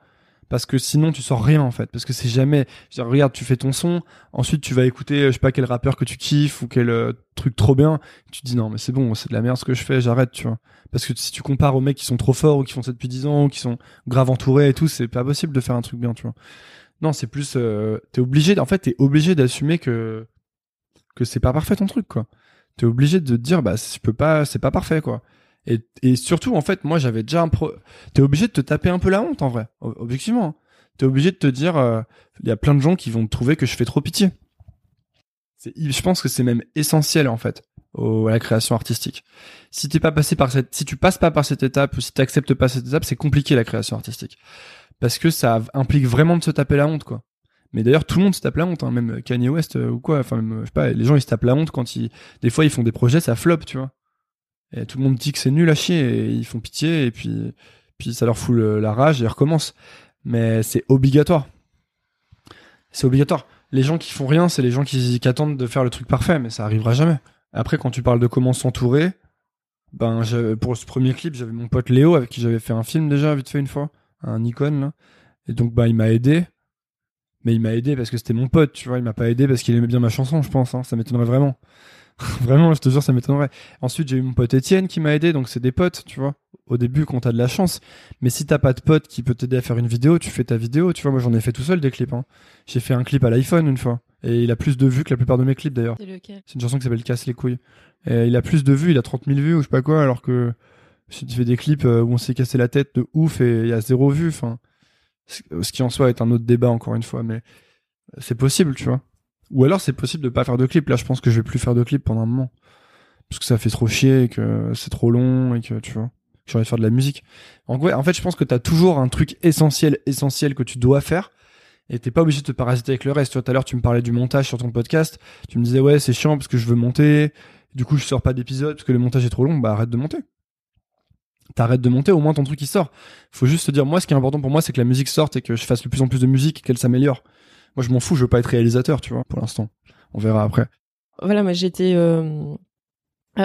parce que sinon tu sors rien en fait. Parce que c'est jamais dire, regarde tu fais ton son ensuite tu vas écouter je sais pas quel rappeur que tu kiffes ou quel euh, truc trop bien. Tu te dis non mais c'est bon c'est de la merde ce que je fais j'arrête tu vois. Parce que si tu compares aux mecs qui sont trop forts ou qui font ça depuis 10 ans ou qui sont grave entourés et tout c'est pas possible de faire un truc bien tu vois. Non c'est plus euh, t'es obligé en fait t'es obligé d'assumer que que c'est pas parfait ton truc quoi. T'es obligé de te dire bah je peux pas c'est pas parfait quoi et, et surtout, en fait, moi, j'avais déjà un pro. T'es obligé de te taper un peu la honte, en vrai, objectivement. Hein. T'es obligé de te dire, euh, il y a plein de gens qui vont trouver que je fais trop pitié. Je pense que c'est même essentiel, en fait, au, à la création artistique. Si t'es pas passé par cette, si tu passes pas par cette étape ou si t'acceptes pas cette étape, c'est compliqué la création artistique, parce que ça implique vraiment de se taper la honte, quoi. Mais d'ailleurs, tout le monde se tape la honte, hein, même Kanye West euh, ou quoi. Enfin, même, je sais pas, les gens ils se tapent la honte quand ils, des fois ils font des projets, ça flop, tu vois. Et tout le monde dit que c'est nul à chier et ils font pitié et puis, puis ça leur fout la rage et ils recommencent. Mais c'est obligatoire. C'est obligatoire. Les gens qui font rien, c'est les gens qui, attendent de faire le truc parfait, mais ça arrivera jamais. Après, quand tu parles de comment s'entourer, ben, pour ce premier clip, j'avais mon pote Léo avec qui j'avais fait un film déjà, vite fait une fois, un Nikon, là. Et donc, bah, il m'a aidé. Mais il m'a aidé parce que c'était mon pote, tu vois. Il m'a pas aidé parce qu'il aimait bien ma chanson, je pense. Hein. Ça m'étonnerait vraiment. Vraiment, je te jure, ça m'étonnerait. Ensuite, j'ai eu mon pote Étienne qui m'a aidé, donc c'est des potes, tu vois. Au début, quand t'as de la chance. Mais si t'as pas de pote qui peut t'aider à faire une vidéo, tu fais ta vidéo, tu vois. Moi, j'en ai fait tout seul des clips. Hein. J'ai fait un clip à l'iPhone une fois. Et il a plus de vues que la plupart de mes clips d'ailleurs. C'est une chanson qui s'appelle Casse les couilles. Et il a plus de vues, il a 30 000 vues ou je sais pas quoi, alors que j'ai fait des clips euh, où on s'est cassé la tête de ouf et il y a zéro vue. Enfin, ce qui en soi est un autre débat encore une fois, mais c'est possible, tu vois. Ou alors c'est possible de pas faire de clip. Là, je pense que je vais plus faire de clip pendant un moment. Parce que ça fait trop chier et que c'est trop long et que tu vois, j'ai envie de faire de la musique. En, en fait, je pense que t'as toujours un truc essentiel, essentiel que tu dois faire. Et t'es pas obligé de te parasiter avec le reste. Tu tout à l'heure, tu me parlais du montage sur ton podcast. Tu me disais, ouais, c'est chiant parce que je veux monter. Du coup, je sors pas d'épisode parce que le montage est trop long. Bah, arrête de monter. T'arrêtes de monter, au moins ton truc il sort. Faut juste te dire, moi, ce qui est important pour moi, c'est que la musique sorte et que je fasse de plus en plus de musique et qu'elle s'améliore. Moi, je m'en fous, je veux pas être réalisateur, tu vois, pour l'instant. On verra après. Voilà, moi, j'étais euh,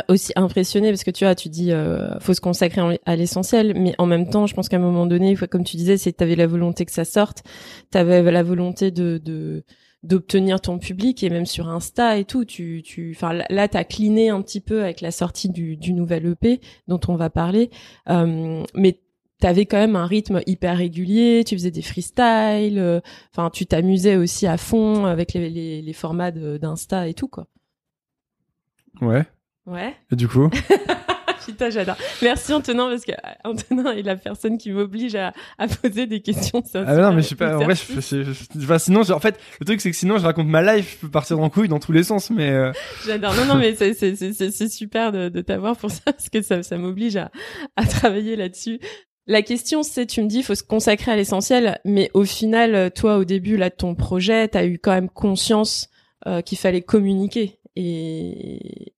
aussi impressionnée parce que tu vois, tu dis, euh, faut se consacrer à l'essentiel, mais en même temps, je pense qu'à un moment donné, comme tu disais, c'est que t'avais la volonté que ça sorte, t'avais la volonté de, de d'obtenir ton public et même sur Insta et tout tu tu enfin là t'as cliné un petit peu avec la sortie du, du nouvel EP dont on va parler euh, mais t'avais quand même un rythme hyper régulier, tu faisais des freestyles, euh, enfin tu t'amusais aussi à fond avec les, les, les formats d'Insta et tout quoi. Ouais. Ouais. Et du coup Putain, j'adore. Merci Antonin parce que euh, Antonin est la personne qui m'oblige à, à, poser des questions. ah non, mais je sais pas. En vrai, je, je, sinon, en fait, le truc c'est que sinon, je raconte ma life, je peux partir en couille dans tous les sens, mais. Euh... J'adore. Non, non, mais c'est super de, de t'avoir pour ça parce que ça, ça m'oblige à, à travailler là-dessus. La question, c'est, tu me dis, il faut se consacrer à l'essentiel, mais au final, toi, au début là de ton projet, tu as eu quand même conscience euh, qu'il fallait communiquer. Et,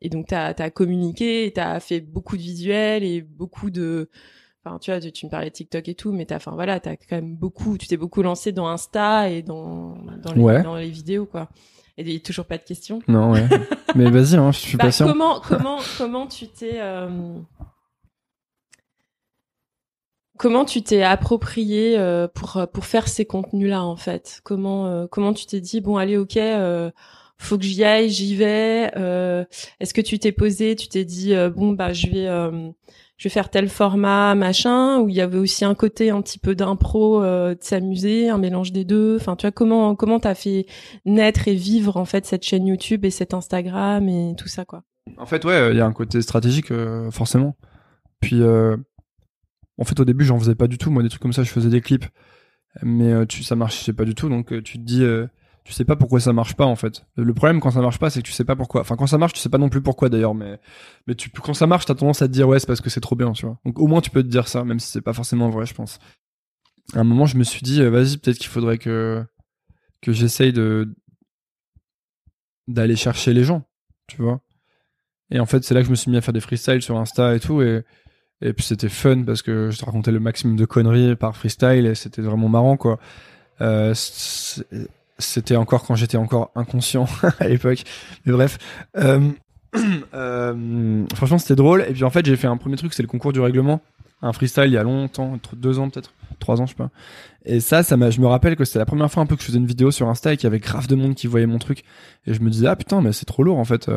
et donc, tu as, communiqué, tu as fait beaucoup de visuels et beaucoup de... Enfin, tu vois, tu, me parlais de TikTok et tout, mais t'as, enfin voilà, t'as quand même beaucoup, tu t'es beaucoup lancé dans Insta et dans dans les, dans les vidéos, quoi. Et il y a toujours pas de questions. Non, ouais. mais vas-y, hein, je suis bah, patient. Comment, comment, comment tu t'es, euh, Comment tu t'es approprié euh, pour pour faire ces contenus-là en fait? Comment euh, comment tu t'es dit bon allez ok euh, faut que j'y aille j'y vais Est-ce que tu t'es posé tu t'es dit bon bah je vais je vais faire tel format machin ou il y avait aussi un côté un petit peu d'impro de s'amuser un mélange des deux? Enfin tu vois comment comment t'as fait naître et vivre en fait cette chaîne YouTube et cet Instagram et tout ça quoi? En fait ouais il y a un côté stratégique forcément. Puis en fait, au début, j'en faisais pas du tout. Moi, des trucs comme ça, je faisais des clips, mais euh, tu, ça marchait pas du tout. Donc, euh, tu te dis, euh, tu sais pas pourquoi ça marche pas en fait. Le problème quand ça marche pas, c'est que tu sais pas pourquoi. Enfin, quand ça marche, tu sais pas non plus pourquoi d'ailleurs, mais quand ça marche, t'as tendance à te dire ouais, c'est parce que c'est trop bien, tu vois. Donc, au moins, tu peux te dire ça, même si c'est pas forcément vrai, je pense. À un moment, je me suis dit, vas-y, peut-être qu'il faudrait que que j'essaye de d'aller chercher les gens, tu vois. Et en fait, c'est là que je me suis mis à faire des freestyles sur Insta et tout, et et puis c'était fun parce que je te racontais le maximum de conneries par freestyle et c'était vraiment marrant quoi. Euh, c'était encore quand j'étais encore inconscient à l'époque. Mais bref. Euh, euh, franchement c'était drôle. Et puis en fait j'ai fait un premier truc, c'est le concours du règlement. un freestyle il y a longtemps, deux ans peut-être, trois ans je sais pas. Et ça, ça je me rappelle que c'était la première fois un peu que je faisais une vidéo sur Insta et qu'il y avait grave de monde qui voyait mon truc. Et je me disais ah putain mais c'est trop lourd en fait.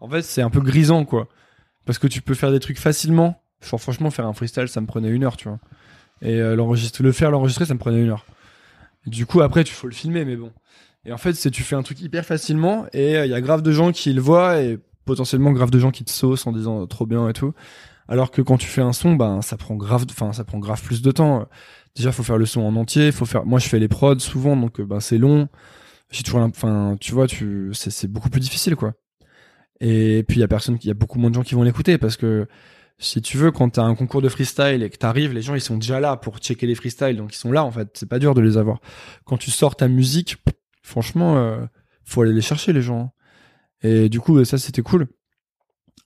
En fait c'est un peu grisant quoi, parce que tu peux faire des trucs facilement. Franchement faire un freestyle ça me prenait une heure tu vois. Et euh, le faire l'enregistrer ça me prenait une heure. du coup après tu faut le filmer mais bon. Et en fait c'est tu fais un truc hyper facilement et euh, il y a grave de gens qui le voient et potentiellement grave de gens qui te saucent en disant trop bien et tout. Alors que quand tu fais un son, ben ça prend grave, enfin ça prend grave plus de temps. Déjà, faut faire le son en entier. Faut faire. Moi, je fais les prods souvent, donc ben c'est long. J'ai toujours, enfin, tu vois, tu, c'est beaucoup plus difficile, quoi. Et puis il y a personne, il y a beaucoup moins de gens qui vont l'écouter parce que si tu veux, quand t'as un concours de freestyle et que t'arrives, les gens ils sont déjà là pour checker les freestyles, donc ils sont là en fait. C'est pas dur de les avoir. Quand tu sors ta musique, franchement, euh, faut aller les chercher les gens. Et du coup, ça c'était cool.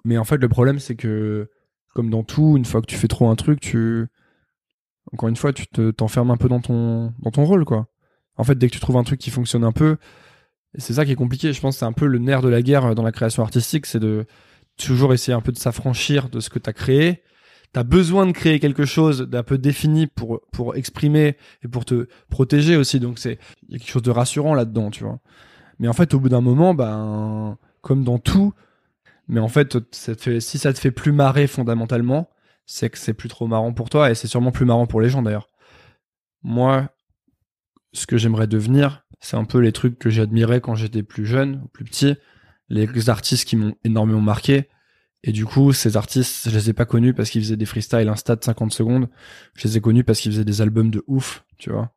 Mais en fait, le problème c'est que comme dans tout, une fois que tu fais trop un truc, tu encore une fois, tu te t'enfermes un peu dans ton dans ton rôle quoi. En fait, dès que tu trouves un truc qui fonctionne un peu, c'est ça qui est compliqué. Je pense c'est un peu le nerf de la guerre dans la création artistique, c'est de toujours essayer un peu de s'affranchir de ce que tu as créé. T'as besoin de créer quelque chose d'un peu défini pour exprimer et pour te protéger aussi. Donc c'est il y a quelque chose de rassurant là-dedans, tu vois. Mais en fait, au bout d'un moment, ben comme dans tout, mais en fait, ça fait, si ça te fait plus marrer fondamentalement, c'est que c'est plus trop marrant pour toi et c'est sûrement plus marrant pour les gens d'ailleurs. Moi, ce que j'aimerais devenir, c'est un peu les trucs que j'admirais quand j'étais plus jeune, plus petit, les artistes qui m'ont énormément marqué. Et du coup, ces artistes, je les ai pas connus parce qu'ils faisaient des freestyles insta de 50 secondes. Je les ai connus parce qu'ils faisaient des albums de ouf, tu vois.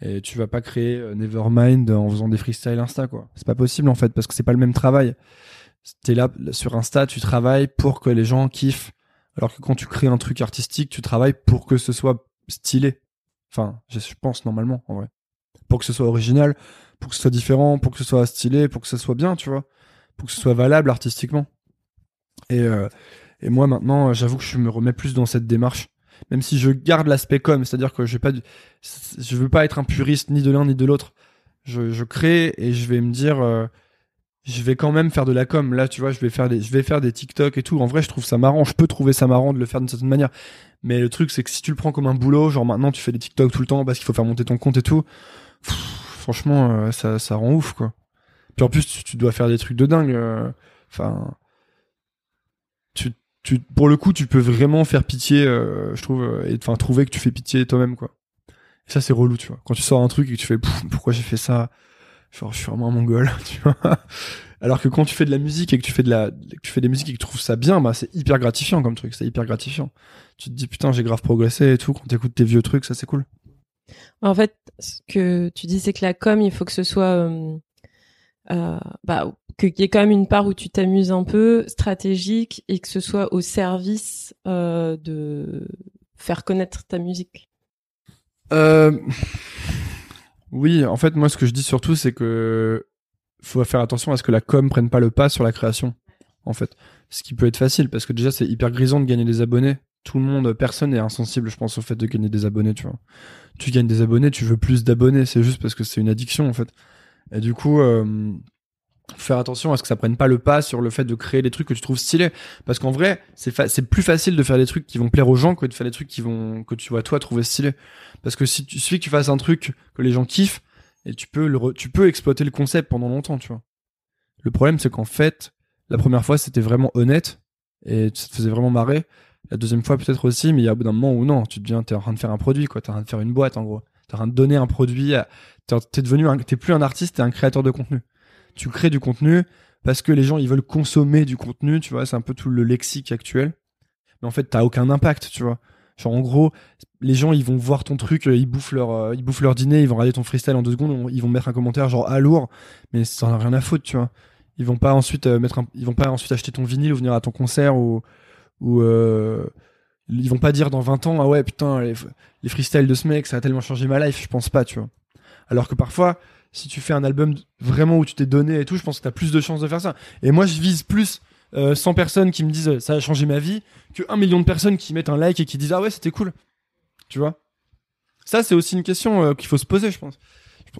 Et tu vas pas créer euh, Nevermind en faisant des freestyles insta, quoi. C'est pas possible, en fait, parce que c'est pas le même travail t'es là sur Insta, tu travailles pour que les gens kiffent. Alors que quand tu crées un truc artistique, tu travailles pour que ce soit stylé. Enfin, je pense normalement, en vrai. Pour que ce soit original, pour que ce soit différent, pour que ce soit stylé, pour que ce soit bien, tu vois. Pour que ce soit valable artistiquement. Et, euh, et moi maintenant, j'avoue que je me remets plus dans cette démarche. Même si je garde l'aspect com, c'est-à-dire que je je veux pas être un puriste ni de l'un ni de l'autre. Je, je crée et je vais me dire, euh, je vais quand même faire de la com. Là, tu vois, je vais faire des, je vais faire des TikTok et tout. En vrai, je trouve ça marrant. Je peux trouver ça marrant de le faire d'une certaine manière. Mais le truc, c'est que si tu le prends comme un boulot, genre maintenant tu fais des TikTok tout le temps parce qu'il faut faire monter ton compte et tout, franchement, euh, ça, ça rend ouf, quoi. Puis en plus, tu, dois faire des trucs de dingue. Euh, enfin, tu, tu, pour le coup, tu peux vraiment faire pitié, euh, je trouve, et enfin trouver que tu fais pitié toi-même, quoi. Et ça, c'est relou, tu vois. Quand tu sors un truc et que tu fais, pourquoi j'ai fait ça? Genre je suis vraiment un mongol, tu vois. Alors que quand tu fais de la musique et que tu fais de la, que tu fais des musiques et que tu trouves ça bien, bah c'est hyper gratifiant comme truc, c'est hyper gratifiant. Tu te dis putain j'ai grave progressé et tout. Quand t'écoutes tes vieux trucs, ça c'est cool. En fait, ce que tu dis c'est que la com, il faut que ce soit, euh, euh, bah, qu'il y ait quand même une part où tu t'amuses un peu, stratégique et que ce soit au service euh, de faire connaître ta musique. Euh oui, en fait, moi, ce que je dis surtout, c'est que faut faire attention à ce que la com prenne pas le pas sur la création. En fait, ce qui peut être facile parce que déjà, c'est hyper grisant de gagner des abonnés. Tout le monde, personne n'est insensible, je pense, au fait de gagner des abonnés, tu vois. Tu gagnes des abonnés, tu veux plus d'abonnés, c'est juste parce que c'est une addiction, en fait. Et du coup, euh, faire attention à ce que ça prenne pas le pas sur le fait de créer des trucs que tu trouves stylés. Parce qu'en vrai c'est plus facile de faire des trucs qui vont plaire aux gens que de faire des trucs qui vont que tu vas toi trouver stylés. Parce que si tu suffit que tu fasses un truc que les gens kiffent et tu peux le tu peux exploiter le concept pendant longtemps tu vois. Le problème c'est qu'en fait la première fois c'était vraiment honnête et ça te faisait vraiment marrer. La deuxième fois peut-être aussi mais il y a au bout d'un moment où non tu deviens t'es en train de faire un produit quoi. T'es en train de faire une boîte en gros. T'es en train de donner un produit t'es es devenu t'es plus un artiste t'es un créateur de contenu tu crées du contenu parce que les gens ils veulent consommer du contenu, tu vois, c'est un peu tout le lexique actuel. Mais en fait, t'as aucun impact, tu vois. Genre en gros, les gens ils vont voir ton truc, ils bouffent leur euh, ils bouffent leur dîner, ils vont regarder ton freestyle en deux secondes, ils vont mettre un commentaire genre à lourd, mais ça en a rien à foutre, tu vois. Ils vont pas ensuite euh, mettre ils vont pas ensuite acheter ton vinyle ou venir à ton concert ou ou euh, ils vont pas dire dans 20 ans ah ouais putain les, les freestyles de ce mec ça a tellement changé ma life, je pense pas, tu vois. Alors que parfois si tu fais un album vraiment où tu t'es donné et tout, je pense que tu as plus de chances de faire ça. Et moi, je vise plus 100 euh, personnes qui me disent ça a changé ma vie que 1 million de personnes qui mettent un like et qui disent ah ouais, c'était cool. Tu vois? Ça, c'est aussi une question euh, qu'il faut se poser, je pense.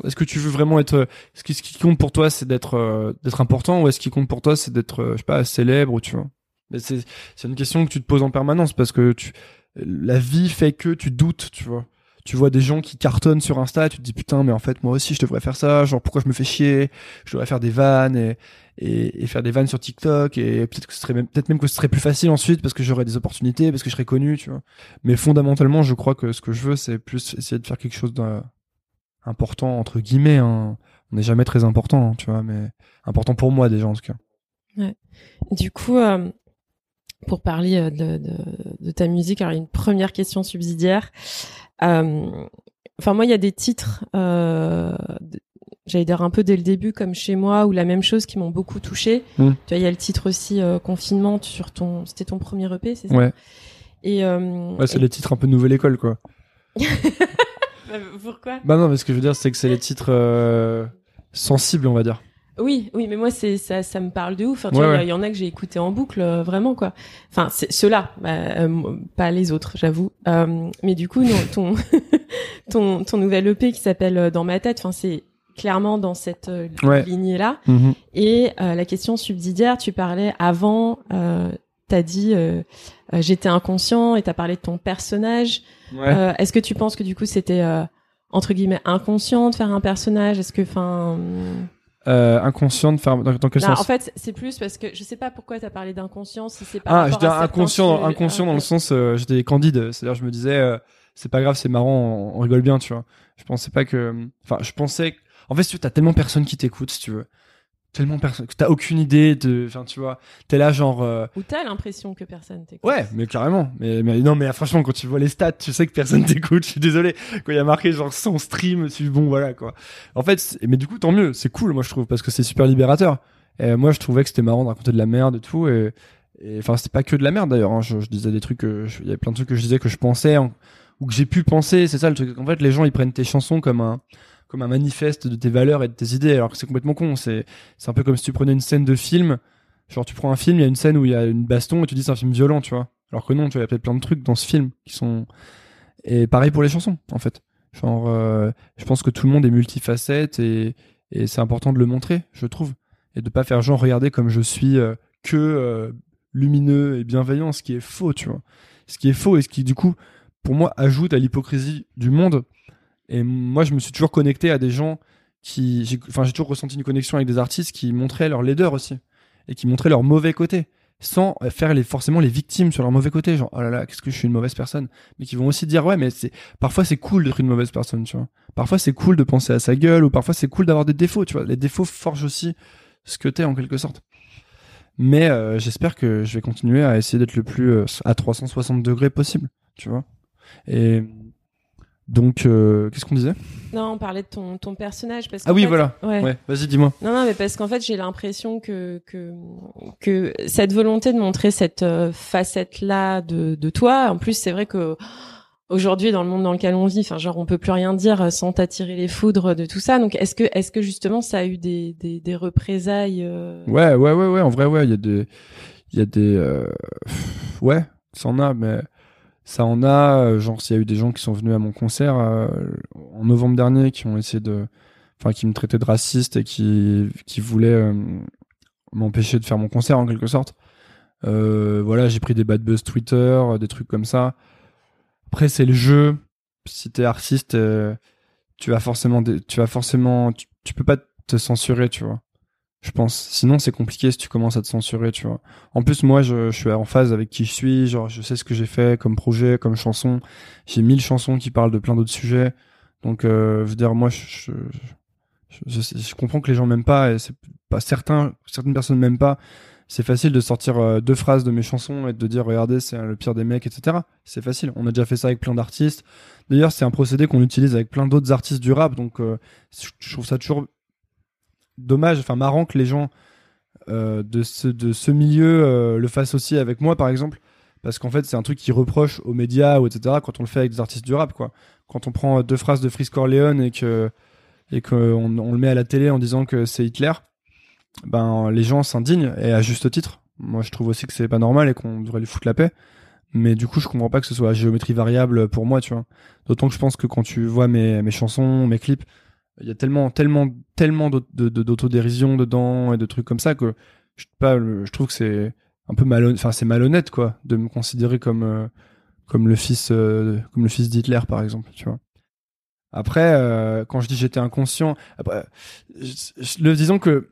Est-ce que tu veux vraiment être Est-ce que ce qui compte pour toi, c'est d'être euh, d'être important ou est-ce qui compte pour toi, c'est d'être je sais pas célèbre ou tu vois? Mais c'est c'est une question que tu te poses en permanence parce que tu la vie fait que tu doutes, tu vois. Tu vois des gens qui cartonnent sur Insta, tu te dis putain, mais en fait moi aussi je devrais faire ça. Genre pourquoi je me fais chier? Je devrais faire des vannes et, et, faire des vannes sur TikTok et peut-être que ce serait même peut-être même que ce serait plus facile ensuite parce que j'aurais des opportunités, parce que je serais connu, tu vois. Mais fondamentalement, je crois que ce que je veux, c'est plus essayer de faire quelque chose d'important entre guillemets. Hein. On n'est jamais très important, tu vois, mais important pour moi déjà en tout cas. Ouais. Du coup, euh, pour parler euh, de, de, de, ta musique, alors il y a une première question subsidiaire. Euh, enfin, moi, il y a des titres, euh, j'allais dire un peu dès le début, comme chez moi, ou la même chose, qui m'ont beaucoup touché. Hmm. Tu vois, il y a le titre aussi euh, confinement sur ton, c'était ton premier EP, c'est ça? Ouais. Et euh, ouais, c'est les titres un peu nouvelle école, quoi. Bah, pourquoi? Bah non, mais ce que je veux dire, c'est que c'est les titres sensibles, on va dire. Oui, oui, mais moi c'est ça, ça me parle de ouf. Enfin, il y, en a que j'ai écouté en boucle, euh, vraiment quoi. Enfin, c'est ceux-là, bah, euh, pas les autres, j'avoue. Euh, mais du coup, non, ton ton ton nouvel EP qui s'appelle Dans ma tête, enfin c'est clairement dans cette lignée là. Mhm. Et la question subsidiaire, tu parlais avant, t'as dit j'étais inconscient et t'as parlé de ton personnage. Est-ce que tu penses que du coup c'était entre guillemets inconscient de faire un personnage? Est-ce que, enfin euh, inconscient de faire dans, quel sens En fait, c'est plus parce que je sais pas pourquoi tu as parlé d'inconscient si c'est pas Ah, je dis inconscient inconscient dans le sens euh, j'étais candide, c'est-à-dire je me disais euh, c'est pas grave, c'est marrant, on, rigole bien, tu vois. Je pensais pas que enfin, je pensais en fait, tu as tellement personne qui t'écoute si tu veux tellement personne, t'as aucune idée de, enfin tu vois, t'es là genre. Euh... Ou t'as l'impression que personne t'écoute. Ouais, mais carrément. Mais, mais non, mais franchement, quand tu vois les stats, tu sais que personne t'écoute. Je suis désolé. Quand il y a marqué genre 100 stream, tu bon voilà quoi. En fait, mais du coup tant mieux, c'est cool moi je trouve parce que c'est super libérateur. Et moi je trouvais que c'était marrant de raconter de la merde et tout et enfin c'était pas que de la merde d'ailleurs. Hein. Je, disais des trucs, il y a plein de trucs que je disais que je pensais ou que j'ai pu penser. C'est ça le truc. En fait, les gens ils prennent tes chansons comme un comme un manifeste de tes valeurs et de tes idées, alors que c'est complètement con. C'est, un peu comme si tu prenais une scène de film. Genre, tu prends un film, il y a une scène où il y a une baston et tu dis c'est un film violent, tu vois. Alors que non, tu vois, il y a peut-être plein de trucs dans ce film qui sont. Et pareil pour les chansons, en fait. Genre, euh, je pense que tout le monde est multifacette et, et c'est important de le montrer, je trouve. Et de pas faire genre, regarder comme je suis euh, que euh, lumineux et bienveillant, ce qui est faux, tu vois. Ce qui est faux et ce qui, du coup, pour moi, ajoute à l'hypocrisie du monde et moi, je me suis toujours connecté à des gens qui, enfin, j'ai toujours ressenti une connexion avec des artistes qui montraient leur laideur aussi et qui montraient leur mauvais côté, sans faire les forcément les victimes sur leur mauvais côté, genre oh là là, qu'est-ce que je suis une mauvaise personne, mais qui vont aussi dire ouais, mais c'est parfois c'est cool d'être une mauvaise personne, tu vois. Parfois c'est cool de penser à sa gueule ou parfois c'est cool d'avoir des défauts, tu vois. Les défauts forgent aussi ce que t'es en quelque sorte. Mais euh, j'espère que je vais continuer à essayer d'être le plus euh, à 360 degrés possible, tu vois. Et donc, euh, qu'est-ce qu'on disait? Non, on parlait de ton, ton personnage. Parce ah oui, voilà. Ouais. Vas-y, dis-moi. Non, non, mais parce qu'en fait, j'ai l'impression que, que, que cette volonté de montrer cette euh, facette-là de, de toi, en plus, c'est vrai que aujourd'hui, dans le monde dans lequel on vit, enfin, genre, on peut plus rien dire sans t'attirer les foudres de tout ça. Donc, est-ce que, est-ce que justement, ça a eu des, des, des représailles euh Ouais, ouais, ouais, ouais. En vrai, ouais, il y a des, il y a des, ouais, ça en a, mais ça en a, euh, genre s'il y a eu des gens qui sont venus à mon concert euh, en novembre dernier qui ont essayé de, enfin qui me traitaient de raciste et qui qui voulaient euh, m'empêcher de faire mon concert en quelque sorte. voilà, j'ai pris des bad buzz Twitter, des trucs comme ça. Après c'est le jeu. Si t'es artiste, tu vas forcément, tu vas forcément, tu peux pas te censurer, tu vois je pense. Sinon, c'est compliqué si tu commences à te censurer, tu vois. En plus, moi, je, suis en phase avec qui je suis. Genre, je sais ce que j'ai fait comme projet, comme chanson. J'ai mille chansons qui parlent de plein d'autres sujets. Donc, euh, je veux dire, moi, je, comprends que les gens m'aiment pas et c'est pas certains, certaines personnes m'aiment pas. C'est facile de sortir euh, deux phrases de mes chansons et de dire, regardez, c'est le pire des mecs, etc. C'est facile. On a déjà fait ça avec plein d'artistes. D'ailleurs, c'est un procédé qu'on utilise avec plein d'autres artistes du rap. Donc, euh, je trouve ça toujours dommage, enfin marrant que les gens euh, de, ce, de ce milieu euh, le fassent aussi avec moi, par exemple. Parce qu'en fait, c'est un truc qui reproche aux médias ou etc. quand on le fait avec des artistes du rap, quoi. Quand on prend deux phrases de Frisk Corleone et que et qu'on on le met à la télé en disant que c'est Hitler, ben les gens s'indignent et à juste titre. Moi, je trouve aussi que c'est pas normal et qu'on devrait lui foutre la paix. Mais du coup, je comprends pas que ce soit à géométrie variable pour moi, tu vois. D'autant que je pense que quand tu vois mes, mes chansons, mes clips, il y a tellement, tellement, tellement d'autodérision dedans et de trucs comme ça que je, pas, je trouve que c'est un peu malhonnête, enfin c'est malhonnête quoi, de me considérer comme euh, comme le fils, euh, fils d'Hitler par exemple, tu vois. Après, euh, quand je dis j'étais inconscient, après, le, disons que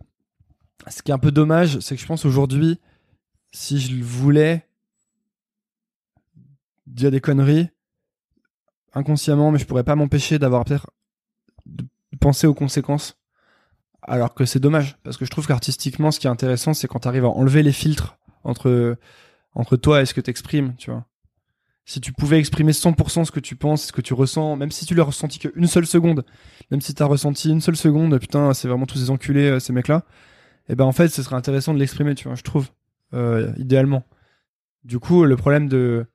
ce qui est un peu dommage, c'est que je pense aujourd'hui, si je voulais dire des conneries inconsciemment, mais je pourrais pas m'empêcher d'avoir peut-être penser aux conséquences. Alors que c'est dommage, parce que je trouve qu'artistiquement, ce qui est intéressant, c'est quand tu arrives à enlever les filtres entre entre toi et ce que tu exprimes, tu vois. Si tu pouvais exprimer 100% ce que tu penses, ce que tu ressens, même si tu l'as ressenti qu'une seule seconde, même si t'as ressenti une seule seconde, putain, c'est vraiment tous ces enculés, euh, ces mecs-là, et eh ben en fait, ce serait intéressant de l'exprimer, tu vois, je trouve, euh, idéalement. Du coup, le problème de,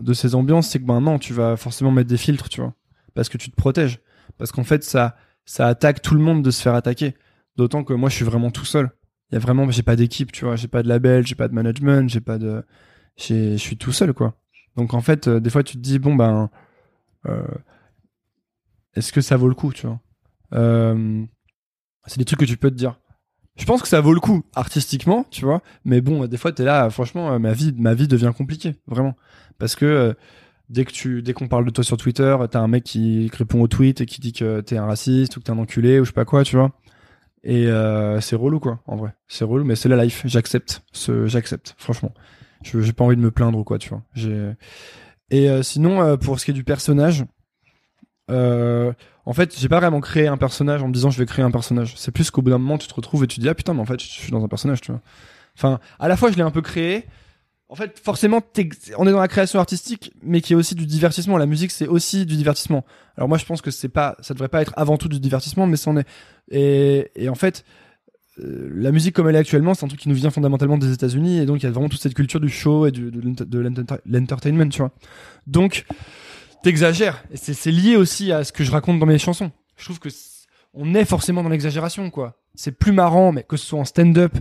de ces ambiances, c'est que maintenant, tu vas forcément mettre des filtres, tu vois, parce que tu te protèges. Parce qu'en fait, ça, ça attaque tout le monde de se faire attaquer. D'autant que moi, je suis vraiment tout seul. Il y a vraiment, j'ai pas d'équipe, tu vois, j'ai pas de label, j'ai pas de management, j'ai pas de, je suis tout seul, quoi. Donc en fait, euh, des fois, tu te dis bon ben, euh, est-ce que ça vaut le coup, tu vois? Euh, C'est des trucs que tu peux te dire. Je pense que ça vaut le coup artistiquement, tu vois. Mais bon, des fois, t'es là, franchement, ma vie, ma vie devient compliquée, vraiment, parce que dès que tu, dès qu'on parle de toi sur Twitter, t'as un mec qui répond au tweet et qui dit que t'es un raciste ou que t'es un enculé ou je sais pas quoi, tu vois. Et c'est relou quoi, en vrai. C'est relou, mais c'est la life. J'accepte. Ce, j'accepte, franchement. Je j'ai pas envie de me plaindre ou quoi, tu vois. Et euh, sinon euh, pour ce qui est du personnage, euh, en fait, j'ai pas vraiment créé un personnage en me disant je vais créer un personnage. C'est plus qu'au bout d'un moment tu te retrouves et tu te dis ah putain mais en fait je suis dans un personnage, tu vois. Enfin, à la fois je l'ai un peu créé. En fait, forcément, on est dans la création artistique, mais qui est aussi du divertissement. La musique, c'est aussi du divertissement. Alors moi, je pense que c'est pas, ça devrait pas être avant tout du divertissement, mais c'en est. Et, et en fait, euh, la musique comme elle est actuellement, c'est un truc qui nous vient fondamentalement des États-Unis, et donc il y a vraiment toute cette culture du show et de l'entertainment, tu vois. Donc, t'exagères, et c'est lié aussi à ce que je raconte dans mes chansons. Je trouve que on est forcément dans l'exagération, quoi. C'est plus marrant, mais que ce soit en stand-up,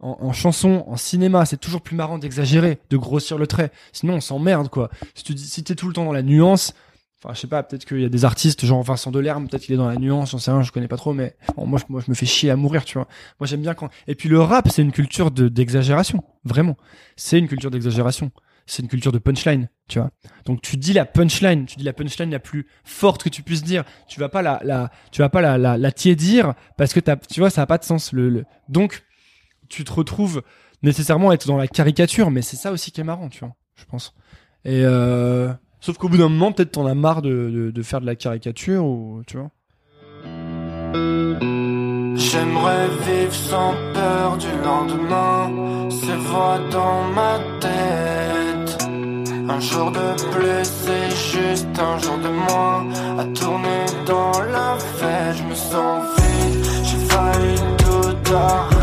en, en, chanson, en cinéma, c'est toujours plus marrant d'exagérer, de grossir le trait. Sinon, on s'emmerde, quoi. Si tu si t'es tout le temps dans la nuance, Enfin, je sais pas, peut-être qu'il y a des artistes, genre Vincent Delerme, peut-être qu'il est dans la nuance, j'en sais rien, je connais pas trop, mais moi, je, moi, je me fais chier à mourir, tu vois. Moi, j'aime bien quand. Et puis le rap, c'est une culture de d'exagération, vraiment. C'est une culture d'exagération. C'est une culture de punchline, tu vois. Donc tu dis la punchline, tu dis la punchline la plus forte que tu puisses dire. Tu vas pas la, la tu vas pas la, la, la tiédir parce que tu vois, ça a pas de sens. Le, le... Donc tu te retrouves nécessairement à être dans la caricature, mais c'est ça aussi qui est marrant, tu vois. Je pense. Et euh Sauf qu'au bout d'un moment, peut-être t'en as marre de, de, de, faire de la caricature ou tu vois. J'aimerais vivre sans peur du lendemain, ces voix dans ma tête. Un jour de plus, c'est juste un jour de moins à tourner dans la fête. Je me sens vide, j'ai failli tout arrêter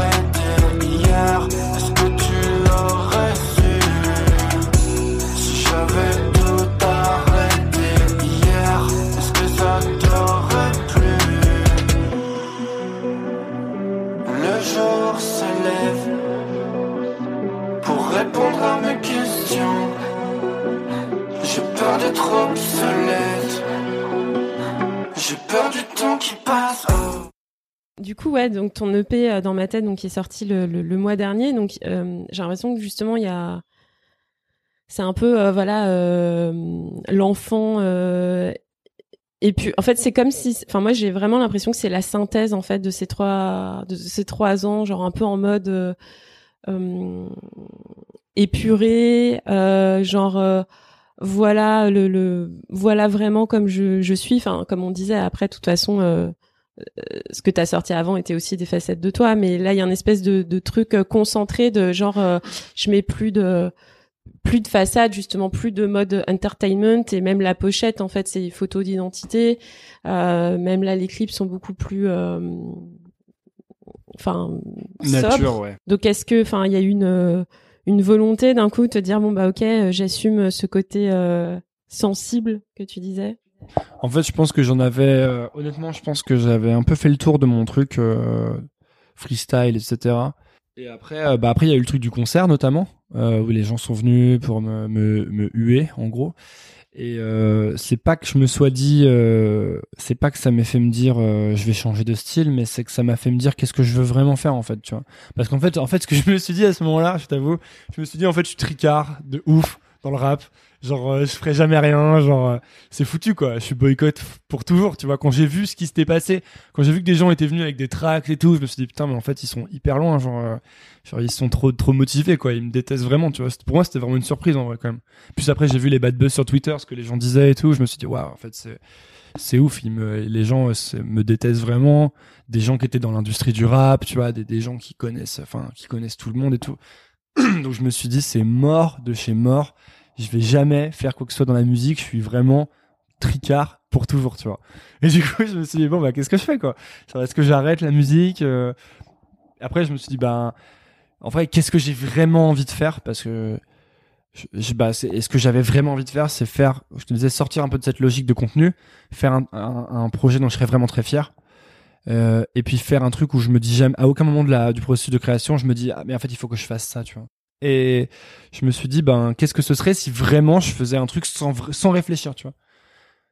peur. J'ai peur du temps qui passe. Oh. Du coup, ouais, donc ton EP euh, dans ma tête, donc qui est sorti le, mois dernier, donc euh, j'ai l'impression que justement il y a, c'est un peu euh, voilà l'enfant. Et puis, en fait, c'est comme si, enfin moi j'ai vraiment l'impression que c'est la synthèse en fait de ces trois, de ces trois ans, genre un peu en mode épuré, genre voilà le, le, voilà vraiment comme je, je suis. Enfin, comme on disait après, de toute façon. Euh, ce que t'as sorti avant était aussi des facettes de toi, mais là il y a une espèce de, de truc concentré de genre je mets plus de plus de façade justement plus de mode entertainment et même la pochette en fait c'est photos d'identité euh, même là les clips sont beaucoup plus enfin nature ouais. Donc est-ce que enfin il y a une euh, une volonté d'un coup de te dire bon bah OK, euh, j'assume ce côté euh, sensible que tu disais? En fait, je pense que j'en avais honnêtement, je pense que j'avais un peu fait le tour de mon truc freestyle etc. Et après bah après il y a eu le truc du concert notamment où les gens sont venus pour me huer en gros. Et euh, c'est pas que je me sois dit, euh, c'est pas que ça m'ait fait me dire euh, je vais changer de style, mais c'est que ça m'a fait me dire qu'est-ce que je veux vraiment faire en fait, tu vois. Parce qu'en fait, en fait, ce que je me suis dit à ce moment-là, je t'avoue, je me suis dit en fait, je suis tricard de ouf dans le rap genre euh, je ferai jamais rien genre euh, c'est foutu quoi. Je suis boycott pour toujours tu vois. Quand j'ai vu ce qui s'était passé quand j'ai vu que des gens étaient venus avec des tracts et tout je me suis dit putain mais en fait ils sont hyper loin genre, euh, genre ils sont trop trop motivés quoi. Ils me détestent vraiment tu vois. Pour moi c'était vraiment une surprise en vrai quand même. Puis après j'ai vu les bad buzz sur Twitter ce que les gens disaient et tout je me suis dit waouh en fait c'est c'est ouf. Ils me, les gens me détestent vraiment. Des gens qui étaient dans l'industrie du rap tu vois des gens qui connaissent enfin qui connaissent tout le monde et tout. Donc je me suis dit c'est mort de chez mort je vais jamais faire quoi que ce soit dans la musique, je suis vraiment tricard pour toujours, tu vois. Et du coup, je me suis dit, bon, bah, qu'est-ce que je fais, quoi? Est-ce que j'arrête la musique euh? Après, je me suis dit, ben, en vrai, qu'est-ce que j'ai vraiment envie de faire? Parce que, je, bah, est, ce que j'avais vraiment envie de faire, c'est faire, je te disais, sortir un peu de cette logique de contenu, faire un, projet dont je serais vraiment très fier. Euh, et puis faire un truc où je me dis jamais, à aucun moment du processus de création, je me dis, ah, mais en fait, il faut que je fasse ça, tu vois. Et je me suis dit, ben, qu'est-ce que ce serait si vraiment je faisais un truc sans, sans réfléchir, tu vois?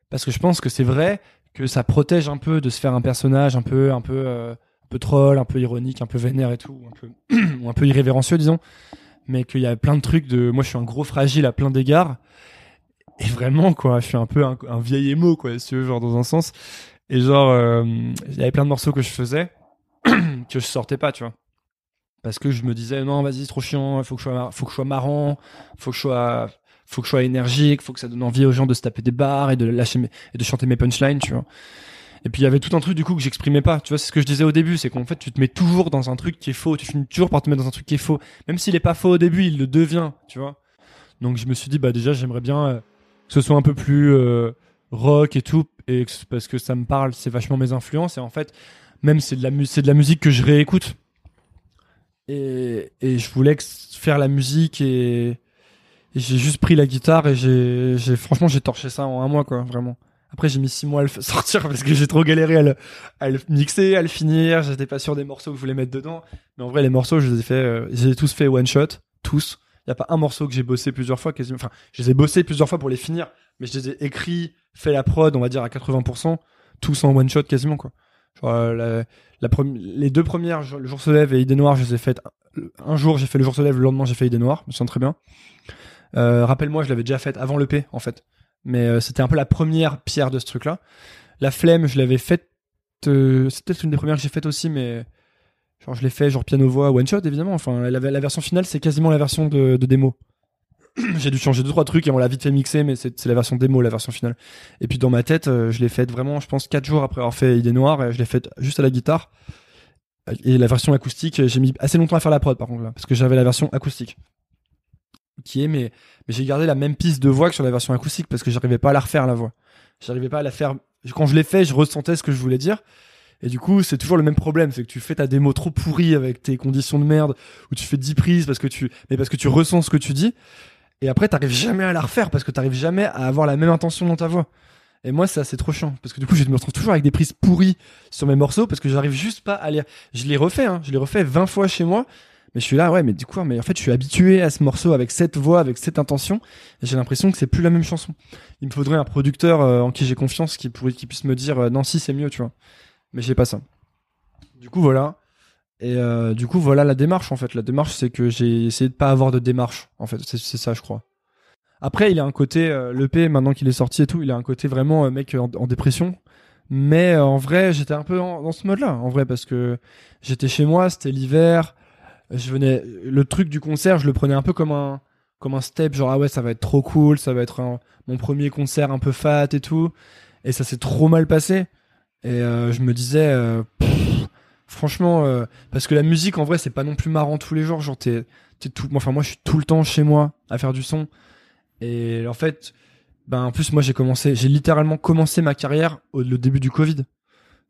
Parce que je pense que c'est vrai que ça protège un peu de se faire un personnage un peu, un peu, euh, un peu troll, un peu ironique, un peu vénère et tout, un peu, ou un peu irrévérencieux, disons. Mais qu'il y a plein de trucs de, moi je suis un gros fragile à plein d'égards. Et vraiment, quoi, je suis un peu un, vieil émo, quoi, si tu veux, genre dans un sens. Et genre, euh, il y avait plein de morceaux que je faisais que je sortais pas, tu vois parce que je me disais non vas-y trop chiant faut que je sois faut que je sois marrant faut que je sois faut que je sois énergique faut que ça donne envie aux gens de se taper des barres et de lâcher et de chanter mes punchlines tu vois. Et puis il y avait tout un truc du coup que j'exprimais pas. Tu vois c'est ce que je disais au début c'est qu'en fait tu te mets toujours dans un truc qui est faux. Tu finis toujours par te mettre dans un truc qui est faux. Même s'il est pas faux au début il le devient tu vois. Donc je me suis dit bah déjà j'aimerais bien euh, que ce soit un peu plus euh, rock et tout et parce que ça me parle c'est vachement mes influences. Et en fait même c'est c'est de la musique que je réécoute et, et je voulais faire la musique et, j'ai juste pris la guitare et j'ai, franchement j'ai torché ça en un mois quoi vraiment. Après j'ai mis six mois à le sortir parce que j'ai trop galéré à le, à le mixer, à le finir. J'étais pas sûr des morceaux que je voulais mettre dedans. Mais en vrai les morceaux je les ai fait, euh, j'ai tous fait one shot, tous. Il y a pas un morceau que j'ai bossé plusieurs fois quasiment. Enfin je les ai bossés plusieurs fois pour les finir, mais je les ai écrits, fait la prod on va dire à 80%, tous en one shot quasiment quoi. Genre, euh, la, les deux premières, le jour se lève et Idée Noire, je les ai faites. Un jour, j'ai fait le jour se lève, le lendemain, j'ai fait Idée Noire. Je me sens très bien. Euh, Rappelle-moi, je l'avais déjà faite avant le P, en fait. Mais euh, c'était un peu la première pierre de ce truc-là. La flemme, je l'avais faite. C'est peut-être une des premières que j'ai faites aussi, mais je l'ai fait genre piano voix one shot évidemment. Enfin, la, version finale, c'est quasiment la version de démo. j'ai dû changer deux trois trucs et on l'a vite fait mixer mais c'est la version démo la version finale. Et puis dans ma tête euh, je l'ai faite vraiment je pense quatre jours après avoir fait idée noire et je l'ai faite juste à la guitare. Et la version acoustique j'ai mis assez longtemps à faire la prod par contre là parce que j'avais la version acoustique. Qui est mais mais j'ai gardé la même piste de voix que sur la version acoustique parce que j'arrivais pas à la refaire la voix. J'arrivais pas à la faire quand je l'ai fait je ressentais ce que je voulais dire. Et du coup, c'est toujours le même problème, c'est que tu fais ta démo trop pourrie avec tes conditions de merde, où tu fais 10 prises parce que tu, mais parce que tu ressens ce que tu dis. Et après, t'arrives jamais à la refaire parce que t'arrives jamais à avoir la même intention dans ta voix. Et moi, ça, c'est trop chiant. Parce que du coup, je me retrouve toujours avec des prises pourries sur mes morceaux parce que j'arrive juste pas à les. Je les refais, hein. Je les refais 20 fois chez moi. Mais je suis là, ouais, mais du coup, mais en fait, je suis habitué à ce morceau avec cette voix, avec cette intention. J'ai l'impression que c'est plus la même chanson. Il me faudrait un producteur euh, en qui j'ai confiance qui pourrait, qui puisse me dire, euh, non, si, c'est mieux, tu vois. Mais j'ai pas ça. Du coup, voilà. Et euh, du coup, voilà la démarche en fait. La démarche, c'est que j'ai essayé de pas avoir de démarche. En fait, c'est ça, je crois. Après, il a un côté euh, l'EP maintenant qu'il est sorti et tout, il a un côté vraiment euh, mec en, dépression. Mais en vrai, j'étais un peu dans ce mode-là, en vrai, parce que j'étais chez moi, c'était l'hiver. Je venais, le truc du concert, je le prenais un peu comme un comme un step, genre ah ouais, ça va être trop cool, ça va être mon premier concert un peu fat et tout. Et ça s'est trop mal passé. Et je me disais. Franchement, euh, parce que la musique en vrai c'est pas non plus marrant tous les jours. Genre t'es, tout, enfin moi je suis tout le temps chez moi à faire du son. Et en fait, ben en plus moi j'ai commencé, j'ai littéralement commencé ma carrière au début du Covid.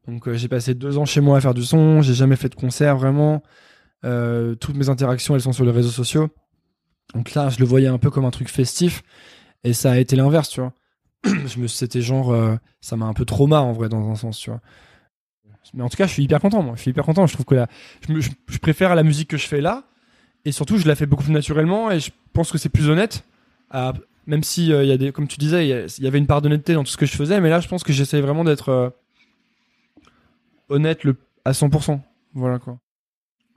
Donc euh, j'ai passé deux ans chez moi à faire du son. J'ai jamais fait de concert vraiment. Euh, toutes mes interactions elles sont sur les réseaux sociaux. Donc là je le voyais un peu comme un truc festif. Et ça a été l'inverse, tu vois. je me, c'était genre, ça m'a un peu trauma en vrai dans un sens, tu vois. Mais en tout cas, je suis hyper content, moi. Je suis hyper content. Je trouve que la, je, préfère la musique que je fais là. Et surtout, je la fais beaucoup plus naturellement. Et je pense que c'est plus honnête. même si, euh, y a des, comme tu disais, il y, avait une part d'honnêteté dans tout ce que je faisais. Mais là, je pense que j'essaie vraiment d'être euh, honnête le, à 100%. Voilà, quoi.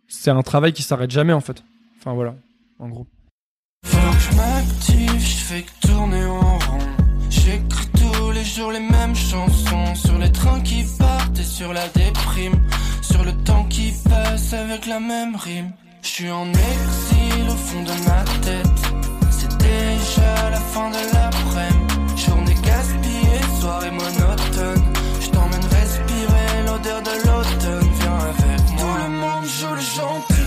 C'est un travail qui s'arrête jamais, en fait. Enfin, voilà. En gros. Faut que je m'active, je fais que tourner en tous les mêmes chansons sur les trains qui partent et sur la déprime, sur le temps qui passe avec la même rime. Je suis en exil au fond de ma tête. C'est déjà la fin de l'après-midi. Journée gaspillée, soirée monotone. Je t'emmène respirer l'odeur de l'automne. Viens avec moi. Tout le monde joue le gentil,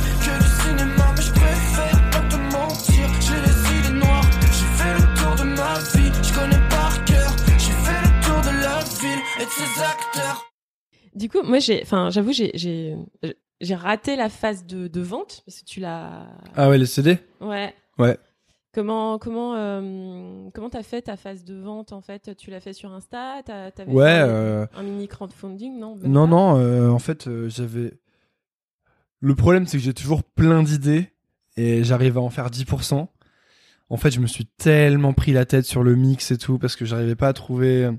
ses acteurs. Du coup, moi, j'ai, enfin, j'avoue, j'ai, j'ai, j'ai raté la phase de, de vente parce que tu l'as. Ah ouais, les CD Ouais. Ouais. Comment comment euh, comment t'as fait ta phase de vente en fait? Tu l'as fait sur Insta? T'as t'avais Ouais. fait euh, un mini crowdfunding? Non même Non, pas non, euh, en fait, euh, j'avais. Le problème, c'est que j'ai toujours plein d'idées et j'arrive à en faire 10%. En fait, je me suis tellement pris la tête sur le mix et tout parce que j'arrivais pas à trouver.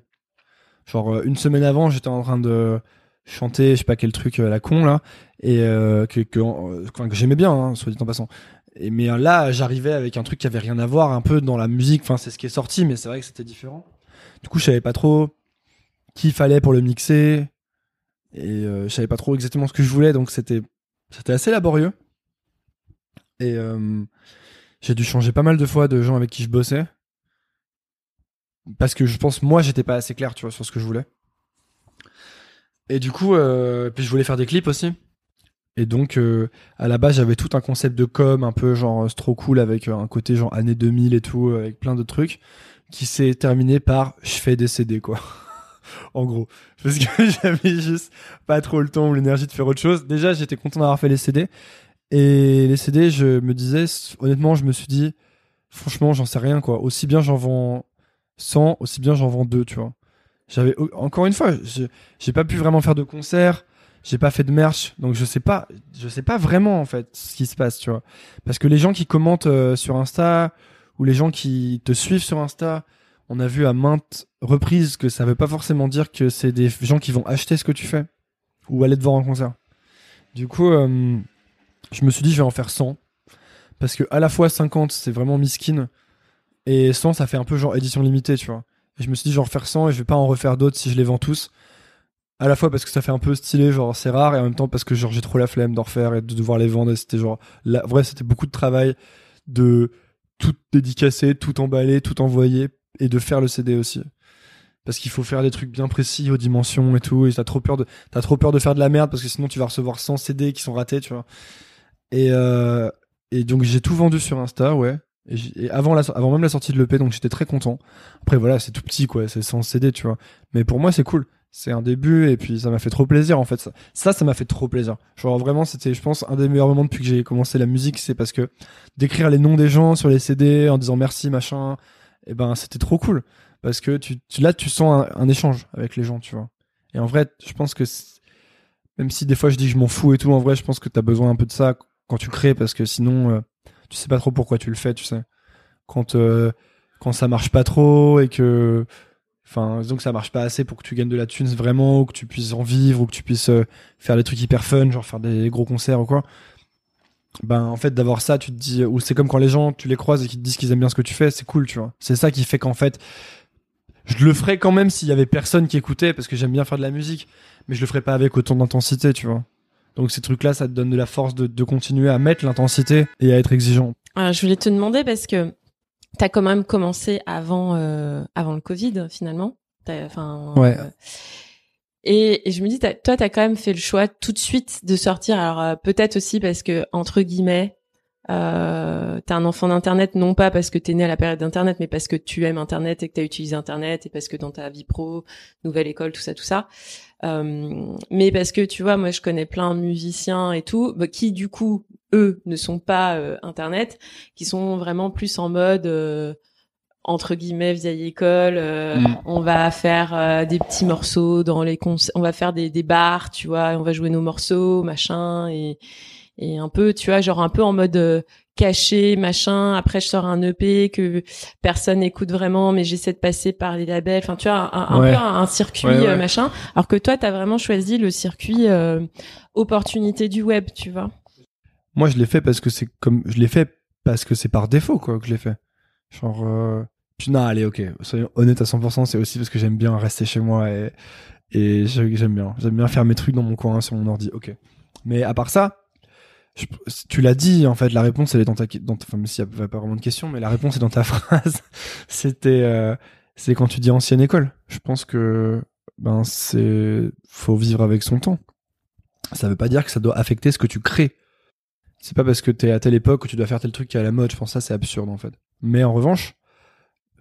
Genre, euh, une semaine avant, j'étais en train de chanter, je sais pas quel truc à la con là, et euh, que, que, euh, j'aimais bien, hein, soit dit en passant. Et, mais euh, là, j'arrivais avec un truc qui avait rien à voir un peu dans la musique. Enfin, c'est ce qui est sorti, mais c'est vrai que c'était différent. Du coup, je savais pas trop qui fallait pour le mixer et euh, je savais pas trop exactement ce que je voulais donc c'était c'était assez laborieux et euh, j'ai dû changer pas mal de fois de gens avec qui je bossais parce que je pense moi j'étais pas assez clair tu vois sur ce que je voulais. Et du coup euh, puis je voulais faire des clips aussi. Et donc euh, à la base j'avais tout un concept de com un peu genre c'est trop cool avec euh, un côté genre année 2000 et tout euh, avec plein de trucs qui s'est terminé par je fais des CD quoi. En gros. Parce que j'avais juste pas trop le temps ou l'énergie de faire autre chose. Déjà j'étais content d'avoir fait les CD et les CD je me disais honnêtement je me suis dit franchement j'en sais rien quoi. Aussi bien j'en vends 100 aussi bien j'en vends 2 tu vois. J'avais encore une fois j'ai pas pu vraiment faire de concert j'ai pas fait de merch donc je sais pas sais pas vraiment en fait ce qui se passe tu vois. Parce que les gens qui commentent euh, sur Insta ou les gens qui te suivent sur Insta on a vu à maintes reprises que ça veut pas forcément dire que c'est des gens qui vont acheter ce que tu fais ou aller te voir en concert. Du coup, euh, je me suis dit je vais en faire 100 parce que à la fois 50 c'est vraiment miskin et 100 ça fait un peu genre édition limitée, tu vois. Et je me suis dit en refaire 100 et je vais pas en refaire d'autres si je les vends tous. À la fois parce que ça fait un peu stylé, genre c'est rare et en même temps parce que genre j'ai trop la flemme d'en refaire et de devoir les vendre c'était genre la... vrai c'était beaucoup de travail de tout dédicacer, tout emballer, tout envoyer et de faire le CD aussi. Parce qu'il faut faire des trucs bien précis aux dimensions et tout, et t'as trop peur de, t'as trop peur de faire de la merde parce que sinon tu vas recevoir 100 CD qui sont ratés, tu vois. Et, euh, et donc j'ai tout vendu sur Insta, ouais. Et, avant, la, avant même la sortie de l'EP, donc j'étais très content. Après voilà, c'est tout petit quoi, c'est 100 CD, tu vois. Mais pour moi c'est cool. C'est un début et puis ça m'a fait trop plaisir en fait. Ça, ça, m'a fait trop plaisir. Genre vraiment, c'était, je pense, un des meilleurs moments depuis que j'ai commencé la musique, c'est parce que d'écrire les noms des gens sur les CD en disant merci machin, et ben c'était trop cool parce que tu, tu- là tu sens un, échange avec les gens, tu vois. Et en vrai, je pense que même si des fois je dis que je m'en fous et tout, en vrai, je pense que t'as besoin un peu de ça quand tu crées parce que sinon euh, tu sais pas trop pourquoi tu le fais, tu sais. Quand euh, quand ça marche pas trop et que enfin disons que ça marche pas assez pour que tu gagnes de la thune vraiment ou que tu puisses en vivre ou que tu puisses euh, faire des trucs hyper fun, genre faire des gros concerts ou quoi. Ben en fait d'avoir ça, tu te dis ou c'est comme quand les gens tu les croises et qu'ils te disent qu'ils aiment bien ce que tu fais, c'est cool, tu vois. C'est ça qui fait qu'en fait je le ferais quand même s'il y avait personne qui écoutait parce que j'aime bien faire de la musique, mais je le ferais pas avec autant d'intensité, tu vois. Donc ces trucs-là, ça te donne de la force de, de continuer à mettre l'intensité et à être exigeant. Alors, je voulais te demander parce que t'as quand même commencé avant euh, avant le Covid finalement. Enfin. Ouais. euh, et, et je me dis, t'as- toi, t'as quand même fait le choix tout de suite de sortir. Alors euh, peut-être aussi parce que entre guillemets, euh, t'es un enfant d'internet, non pas parce que t'es né à la période d'internet, mais parce que tu aimes internet et que t'as utilisé internet et parce que dans ta vie pro, nouvelle école, tout ça, tout ça. Euh, mais parce que tu vois, moi, je connais plein de musiciens et tout, bah, qui du coup, eux, ne sont pas euh, internet, qui sont vraiment plus en mode euh, entre guillemets vieille école. euh, Mm. On va faire euh, des petits morceaux dans les on va faire des, des bars, tu vois, on va jouer nos morceaux, machin, et et un peu, tu vois, genre un peu en mode euh, caché, machin. Après, je sors un EP que personne n'écoute vraiment, mais j'essaie de passer par les labels. Enfin, tu vois, un, un Ouais. peu un, un circuit Ouais, ouais. euh, machin. Alors que toi, t'as vraiment choisi le circuit euh, opportunité du web, tu vois. Moi, je l'ai fait parce que c'est comme je l'ai fait parce que c'est par défaut quoi que je l'ai fait. Genre, non, allez, ok, soyons honnêtes à 100%, c'est aussi parce que j'aime bien rester chez moi et, j'aime bien. J'aime bien faire mes trucs dans mon coin sur mon ordi, ok. Mais à part ça, tu l'as dit, en fait, la réponse, elle est dans ta, dans ta- enfin, même s'il n'y a pas vraiment de question, mais la réponse est dans ta phrase. C'était, euh, c'est quand tu dis ancienne école. Je pense que, ben, c'est, faut vivre avec son temps. Ça veut pas dire que ça doit affecter ce que tu crées. C'est pas parce que t'es à telle époque que tu dois faire tel truc qui est à la mode. Je pense que ça, c'est absurde, en fait. Mais en revanche,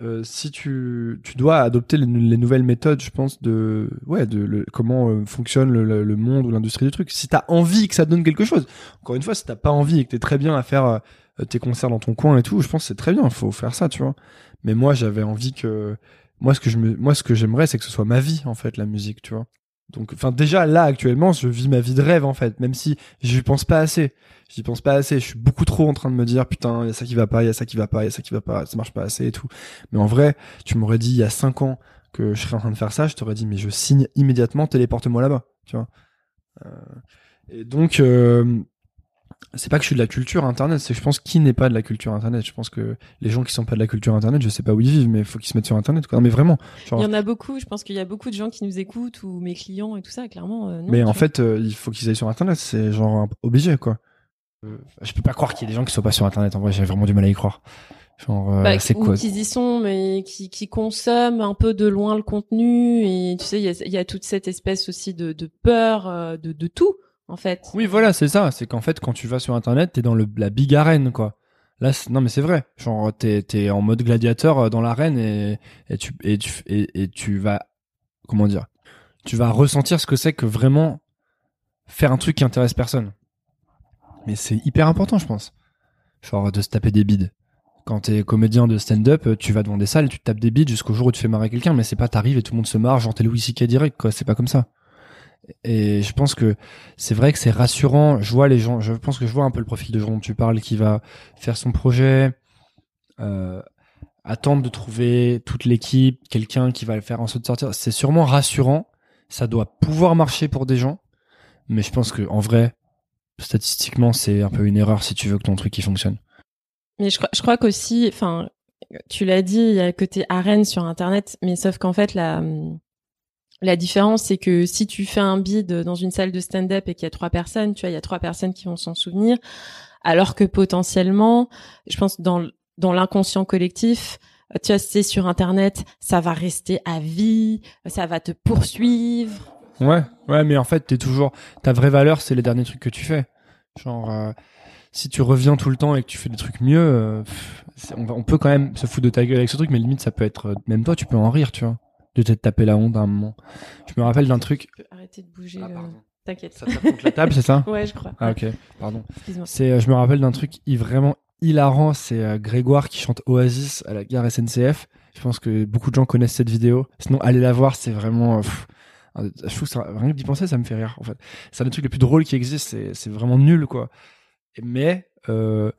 euh, si tu, tu dois adopter les, les nouvelles méthodes, je pense, de, ouais, de comment euh, fonctionne le, monde ou l'industrie du truc. Si t'as envie que ça donne quelque chose, encore une fois, si t'as pas envie et que t'es très bien à faire euh, tes concerts dans ton coin et tout, je pense que c'est très bien, faut faire ça, tu vois. Mais moi, j'avais envie que, moi, ce que je me, moi, ce que j'aimerais, c'est que ce soit ma vie, en fait, la musique, tu vois. Donc, enfin, déjà, là, actuellement, je vis ma vie de rêve, en fait, même si j'y pense pas assez. J'y pense pas assez. Je suis beaucoup trop en train de me dire, putain, il y a ça qui va pas, il y a ça qui va pas, il y a ça qui va pas, ça marche pas assez et tout. Mais en vrai, tu m'aurais dit il y a cinq ans que je serais en train de faire ça, je t'aurais dit, mais je signe immédiatement, téléporte-moi là-bas, tu vois. Euh, et donc, euh, c'est pas que je suis de la culture internet, c'est que je pense qui n'est pas de la culture internet. Je pense que les gens qui sont pas de la culture internet, je sais pas où ils vivent, mais il faut qu'ils se mettent sur internet, quoi. Non, mais vraiment. Genre, Il y en a beaucoup, je pense qu'il y a beaucoup de gens qui nous écoutent ou mes clients et tout ça, clairement. euh, non, mais en vois. fait, euh, il faut qu'ils aillent sur internet, c'est genre obligé, quoi. Euh, je peux pas croire qu'il y ait des gens qui soient pas sur internet, en vrai, j'ai vraiment du mal à y croire. Genre, euh, Bah, c'est quoi? qu'ils y sont, mais qui, qui consomment un peu de loin le contenu. Et tu sais, il y a, il y a toute cette espèce aussi de, de peur de, de tout, en fait. Oui, voilà, c'est ça. C'est qu'en fait, quand tu vas sur Internet, t'es dans la big arène, quoi. Là, non, mais c'est vrai. Genre, t'es, t'es en mode gladiateur euh, dans l'arène et, tu, vas, comment dire, tu vas ressentir ce que c'est que vraiment faire un truc qui intéresse personne. Mais c'est hyper important, je pense. Genre, de se taper des bides. Quand t'es comédien de stand-up, euh, tu vas devant des salles tu te tapes des bides jusqu'au jour où tu fais marrer quelqu'un, mais c'est pas t'arrives et tout le monde se marre, genre t'es Louis C.K. direct, quoi. C'est pas comme ça. Et je pense que c'est vrai que c'est rassurant. Je vois les gens, je pense que je vois un peu le profil de gens dont tu parles qui va faire son projet, euh, attendre de trouver toute l'équipe, quelqu'un qui va le faire en sorte de sortir. C'est sûrement rassurant. Ça doit pouvoir marcher pour des gens, mais je pense que en vrai, statistiquement, c'est un peu une erreur si tu veux que ton truc il fonctionne. Mais je, crois- je crois qu'aussi, enfin, tu l'as dit, il y a le côté arène sur Internet, mais sauf qu'en fait, la, la différence, c'est que si tu fais un bid dans une salle de stand-up et qu'il y a trois personnes, tu vois, il y a trois personnes qui vont s'en souvenir, alors que potentiellement, je pense dans, dans l'inconscient collectif, tu vois, c'est sur Internet, ça va rester à vie, ça va te poursuivre. Ouais, ouais, mais en fait, t'es toujours ta vraie valeur, c'est les derniers trucs que tu fais. Genre, euh, si tu reviens tout le temps et que tu fais des trucs mieux, euh, on, on peut quand même se foutre de ta gueule avec ce truc, mais limite, ça peut être euh, même toi, tu peux en rire, tu vois, de t'être tapé la honte à un moment. Je me rappelle d'un truc. Tu peux arrêter de bouger, Ah, euh, pardon. t'inquiète. Ça tape contre la table, c'est ça Ouais, je crois. Ah ok, pardon. Excuse-moi. C'est, euh, je me rappelle d'un truc vraiment hilarant, c'est euh, Grégoire qui chante Oasis à la gare SNCF. Je pense que beaucoup de gens connaissent cette vidéo. Sinon, allez la voir, c'est vraiment. pff, je trouve que ça, rien que d'y penser, ça me fait rire. En fait, c'est un des trucs les plus drôles qui existent. C'est, c'est vraiment nul, quoi. Mais euh,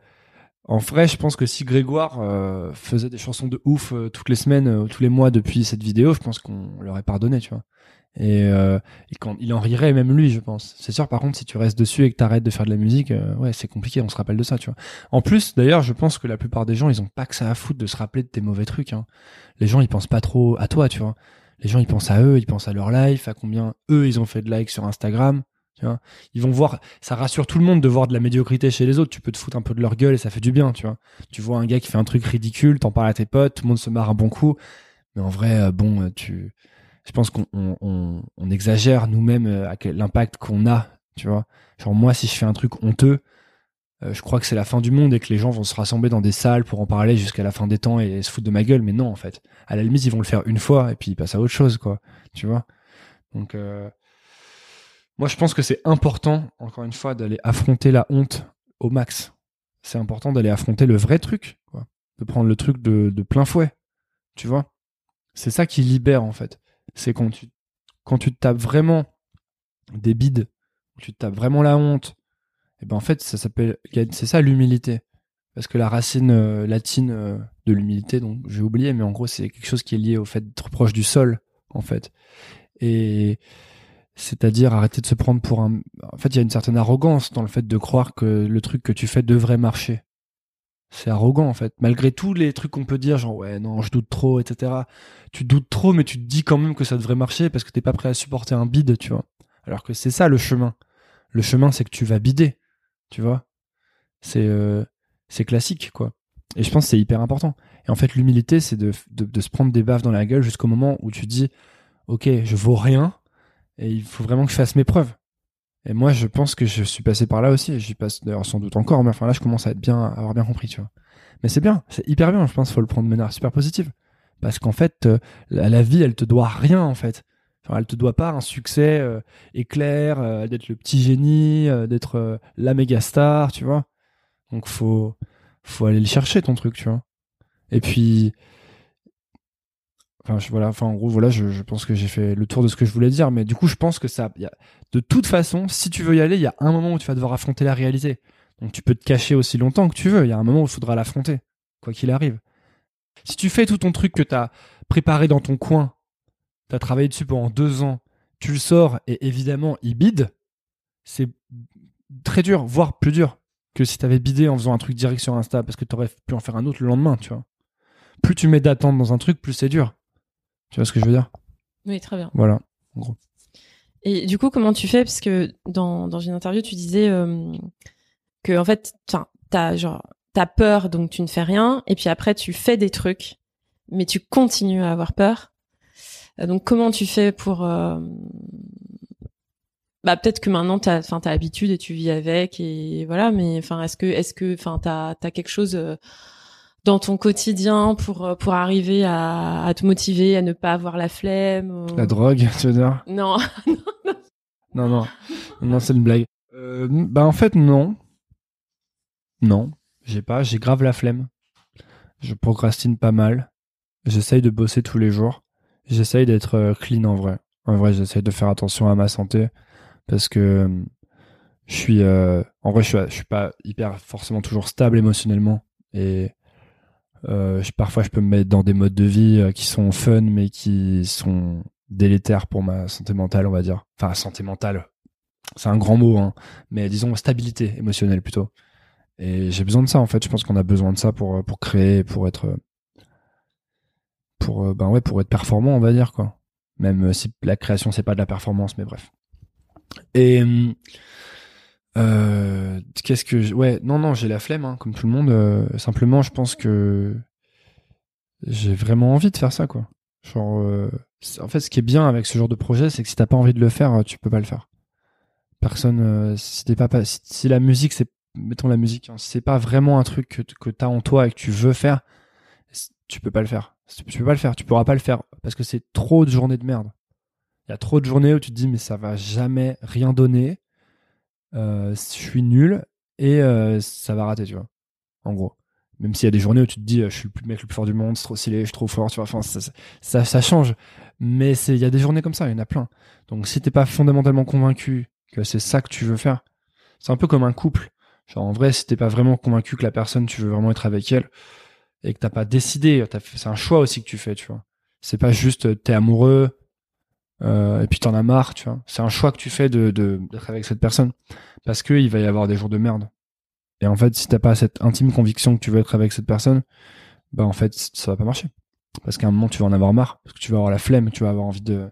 en vrai, je pense que si Grégoire euh, faisait des chansons de ouf euh, toutes les semaines, euh, tous les mois depuis cette vidéo, je pense qu'on l'aurait pardonné, tu vois. Et, quand il en rirait même lui, je pense. C'est sûr, par contre, si tu restes dessus et que t'arrêtes de faire de la musique, ouais, c'est compliqué. On se rappelle de ça, tu vois. En plus, d'ailleurs, je pense que la plupart des gens, ils ont pas que ça à foutre de se rappeler de tes mauvais trucs. Hein. Les gens, ils pensent pas trop à toi, tu vois. Les gens, ils pensent à eux, ils pensent à leur life, à combien eux, ils ont fait de likes sur Instagram. Ils vont voir, ça rassure tout le monde de voir de la médiocrité chez les autres. Tu peux te foutre un peu de leur gueule et ça fait du bien, tu vois. Tu vois un gars qui fait un truc ridicule, t'en parles à tes potes, tout le monde se marre un bon coup. Mais en vrai, euh, bon, euh, tu, je pense qu'on on, exagère nous-mêmes euh, l'impact qu'on a, tu vois. Genre moi, si je fais un truc honteux, je crois que c'est la fin du monde et que les gens vont se rassembler dans des salles pour en parler jusqu'à la fin des temps et se foutre de ma gueule. Mais non, en fait, à la limite, ils vont le faire une fois et puis ils passent à autre chose, quoi. Tu vois. Donc, euh, moi, je pense que c'est important, encore une fois, d'aller affronter la honte au max. C'est important d'aller affronter le vrai truc. De prendre le truc de, plein fouet, tu vois. C'est ça qui libère, en fait. C'est quand tu, quand te tapes vraiment des bides, tu te tapes vraiment la honte, et ben en fait, ça s'appelle, c'est ça l'humilité. Parce que la racine euh, latine euh, de l'humilité, donc j'ai oublié, mais en gros, c'est quelque chose qui est lié au fait d'être proche du sol, en fait. Et c'est-à-dire arrêter de se prendre pour un. En fait, il y a une certaine arrogance dans le fait de croire que le truc que tu fais devrait marcher. C'est arrogant en fait. Malgré tous les trucs qu'on peut dire, genre ouais non, je doute trop, etc. Tu doutes trop, mais tu te dis quand même que ça devrait marcher parce que t'es pas prêt à supporter un bide, tu vois. Alors que c'est ça le chemin. Le chemin, c'est que tu vas bider, tu vois. C'est euh, classique quoi. Et je pense que c'est hyper important. Et en fait, l'humilité, c'est de se prendre des baffes dans la gueule jusqu'au moment où tu dis, ok, je vaux rien et il faut vraiment que je fasse mes preuves. Et moi, je pense que je suis passé par là aussi, j'y passe d'ailleurs sans doute encore, mais enfin là, je commence à être bien, avoir bien compris, tu vois. Mais c'est bien, c'est hyper bien, je pense, faut le prendre de manière super positive. Parce qu'en fait, euh, la, vie, elle te doit rien, en fait. Enfin, elle te doit pas un succès euh, éclair, euh, d'être le petit génie, euh, d'être la méga star, tu vois. Donc faut, faut aller le chercher ton truc, tu vois. Et puis, enfin voilà, enfin en gros voilà, je, pense que j'ai fait le tour de ce que je voulais dire, mais du coup je pense que ça, de toute façon, si tu veux y aller, il y a un moment où tu vas devoir affronter la réalité. Donc tu peux te cacher aussi longtemps que tu veux. Il y a un moment où il faudra l'affronter, quoi qu'il arrive. Si tu fais tout ton truc que t'as préparé dans ton coin, t'as travaillé dessus pendant deux ans, tu le sors et évidemment il bide, c'est très dur, voire plus dur que si t'avais bidé en faisant un truc direct sur Insta parce que t'aurais pu en faire un autre le lendemain, tu vois. Plus tu mets d'attente dans un truc, plus c'est dur. Tu vois ce que je veux dire? Oui, très bien. Voilà, en gros. Et du coup, comment tu fais? Parce que dans, dans une interview, tu disais euh, que en fait, t'as- genre t'as peur, donc tu ne fais rien, et puis après tu fais des trucs, mais tu continues à avoir peur. Euh, donc comment tu fais pour euh, bah peut-être que maintenant t'as enfin t'as l'habitude et tu vis avec et voilà mais enfin est-ce que est-ce que enfin t'as t'as quelque chose dans ton quotidien pour euh, pour arriver à, à te motiver à ne pas avoir la flemme ou- La drogue, tu veux dire? Non Non, non, non, c'est une blague. Euh, bah en fait non, non, j'ai pas, j'ai grave la flemme. Je procrastine pas mal. J'essaye de bosser tous les jours. J'essaye d'être euh, clean en vrai. En vrai, j'essaye de faire attention à ma santé parce que euh, je suis, euh, en vrai, je suis, je suis pas hyper forcément toujours stable émotionnellement et euh, parfois je peux me mettre dans des modes de vie euh, qui sont fun mais qui sont délétères pour ma santé mentale, on va dire. Enfin, santé mentale, c'est un grand mot, hein, mais disons stabilité émotionnelle plutôt. Et j'ai besoin de ça en fait. Je pense qu'on a besoin de ça pour euh, pour créer, pour être pour ben ouais pour être performant, on va dire quoi. Même si la création c'est pas de la performance, mais bref. Et hum, euh, qu'est-ce que je... ouais non non j'ai la flemme hein, comme tout le monde. euh, simplement je pense que j'ai vraiment envie de faire ça quoi. Genre euh, en fait ce qui est bien avec ce genre de projet c'est que si t'as pas envie de le faire euh, tu peux pas le faire. Personne euh, si t'es pas, si, la musique c'est mettons la musique hein, si c'est pas vraiment un truc que, que t'as en toi et que tu veux faire tu peux pas le faire. Tu peux pas le faire, tu pourras pas le faire parce que c'est trop de journées de merde. Il y a trop de journées où tu te dis mais ça va jamais rien donner. Euh, je suis nul et euh, ça va rater, tu vois. En gros. Même s'il y a des journées où tu te dis euh, je suis le mec le plus fort du monde, c'est trop stylé, je suis trop fort, tu vois. Enfin, ça, ça, ça, change. Mais il y a des journées comme ça, il y en a plein. Donc si t'es pas fondamentalement convaincu que c'est ça que tu veux faire, c'est un peu comme un couple. Genre en vrai, si t'es pas vraiment convaincu que la personne tu veux vraiment être avec elle et que t'as pas décidé, c'est un choix aussi que tu fais, tu vois. C'est pas juste t'es amoureux euh, et puis t'en as marre, tu vois. C'est un choix que tu fais de d'être avec cette personne parce que il va y avoir des jours de merde. Et en fait, si t'as pas cette intime conviction que tu veux être avec cette personne, bah en fait ça va pas marcher. Parce qu'à un moment tu vas en avoir marre, parce que tu vas avoir la flemme, tu vas avoir envie de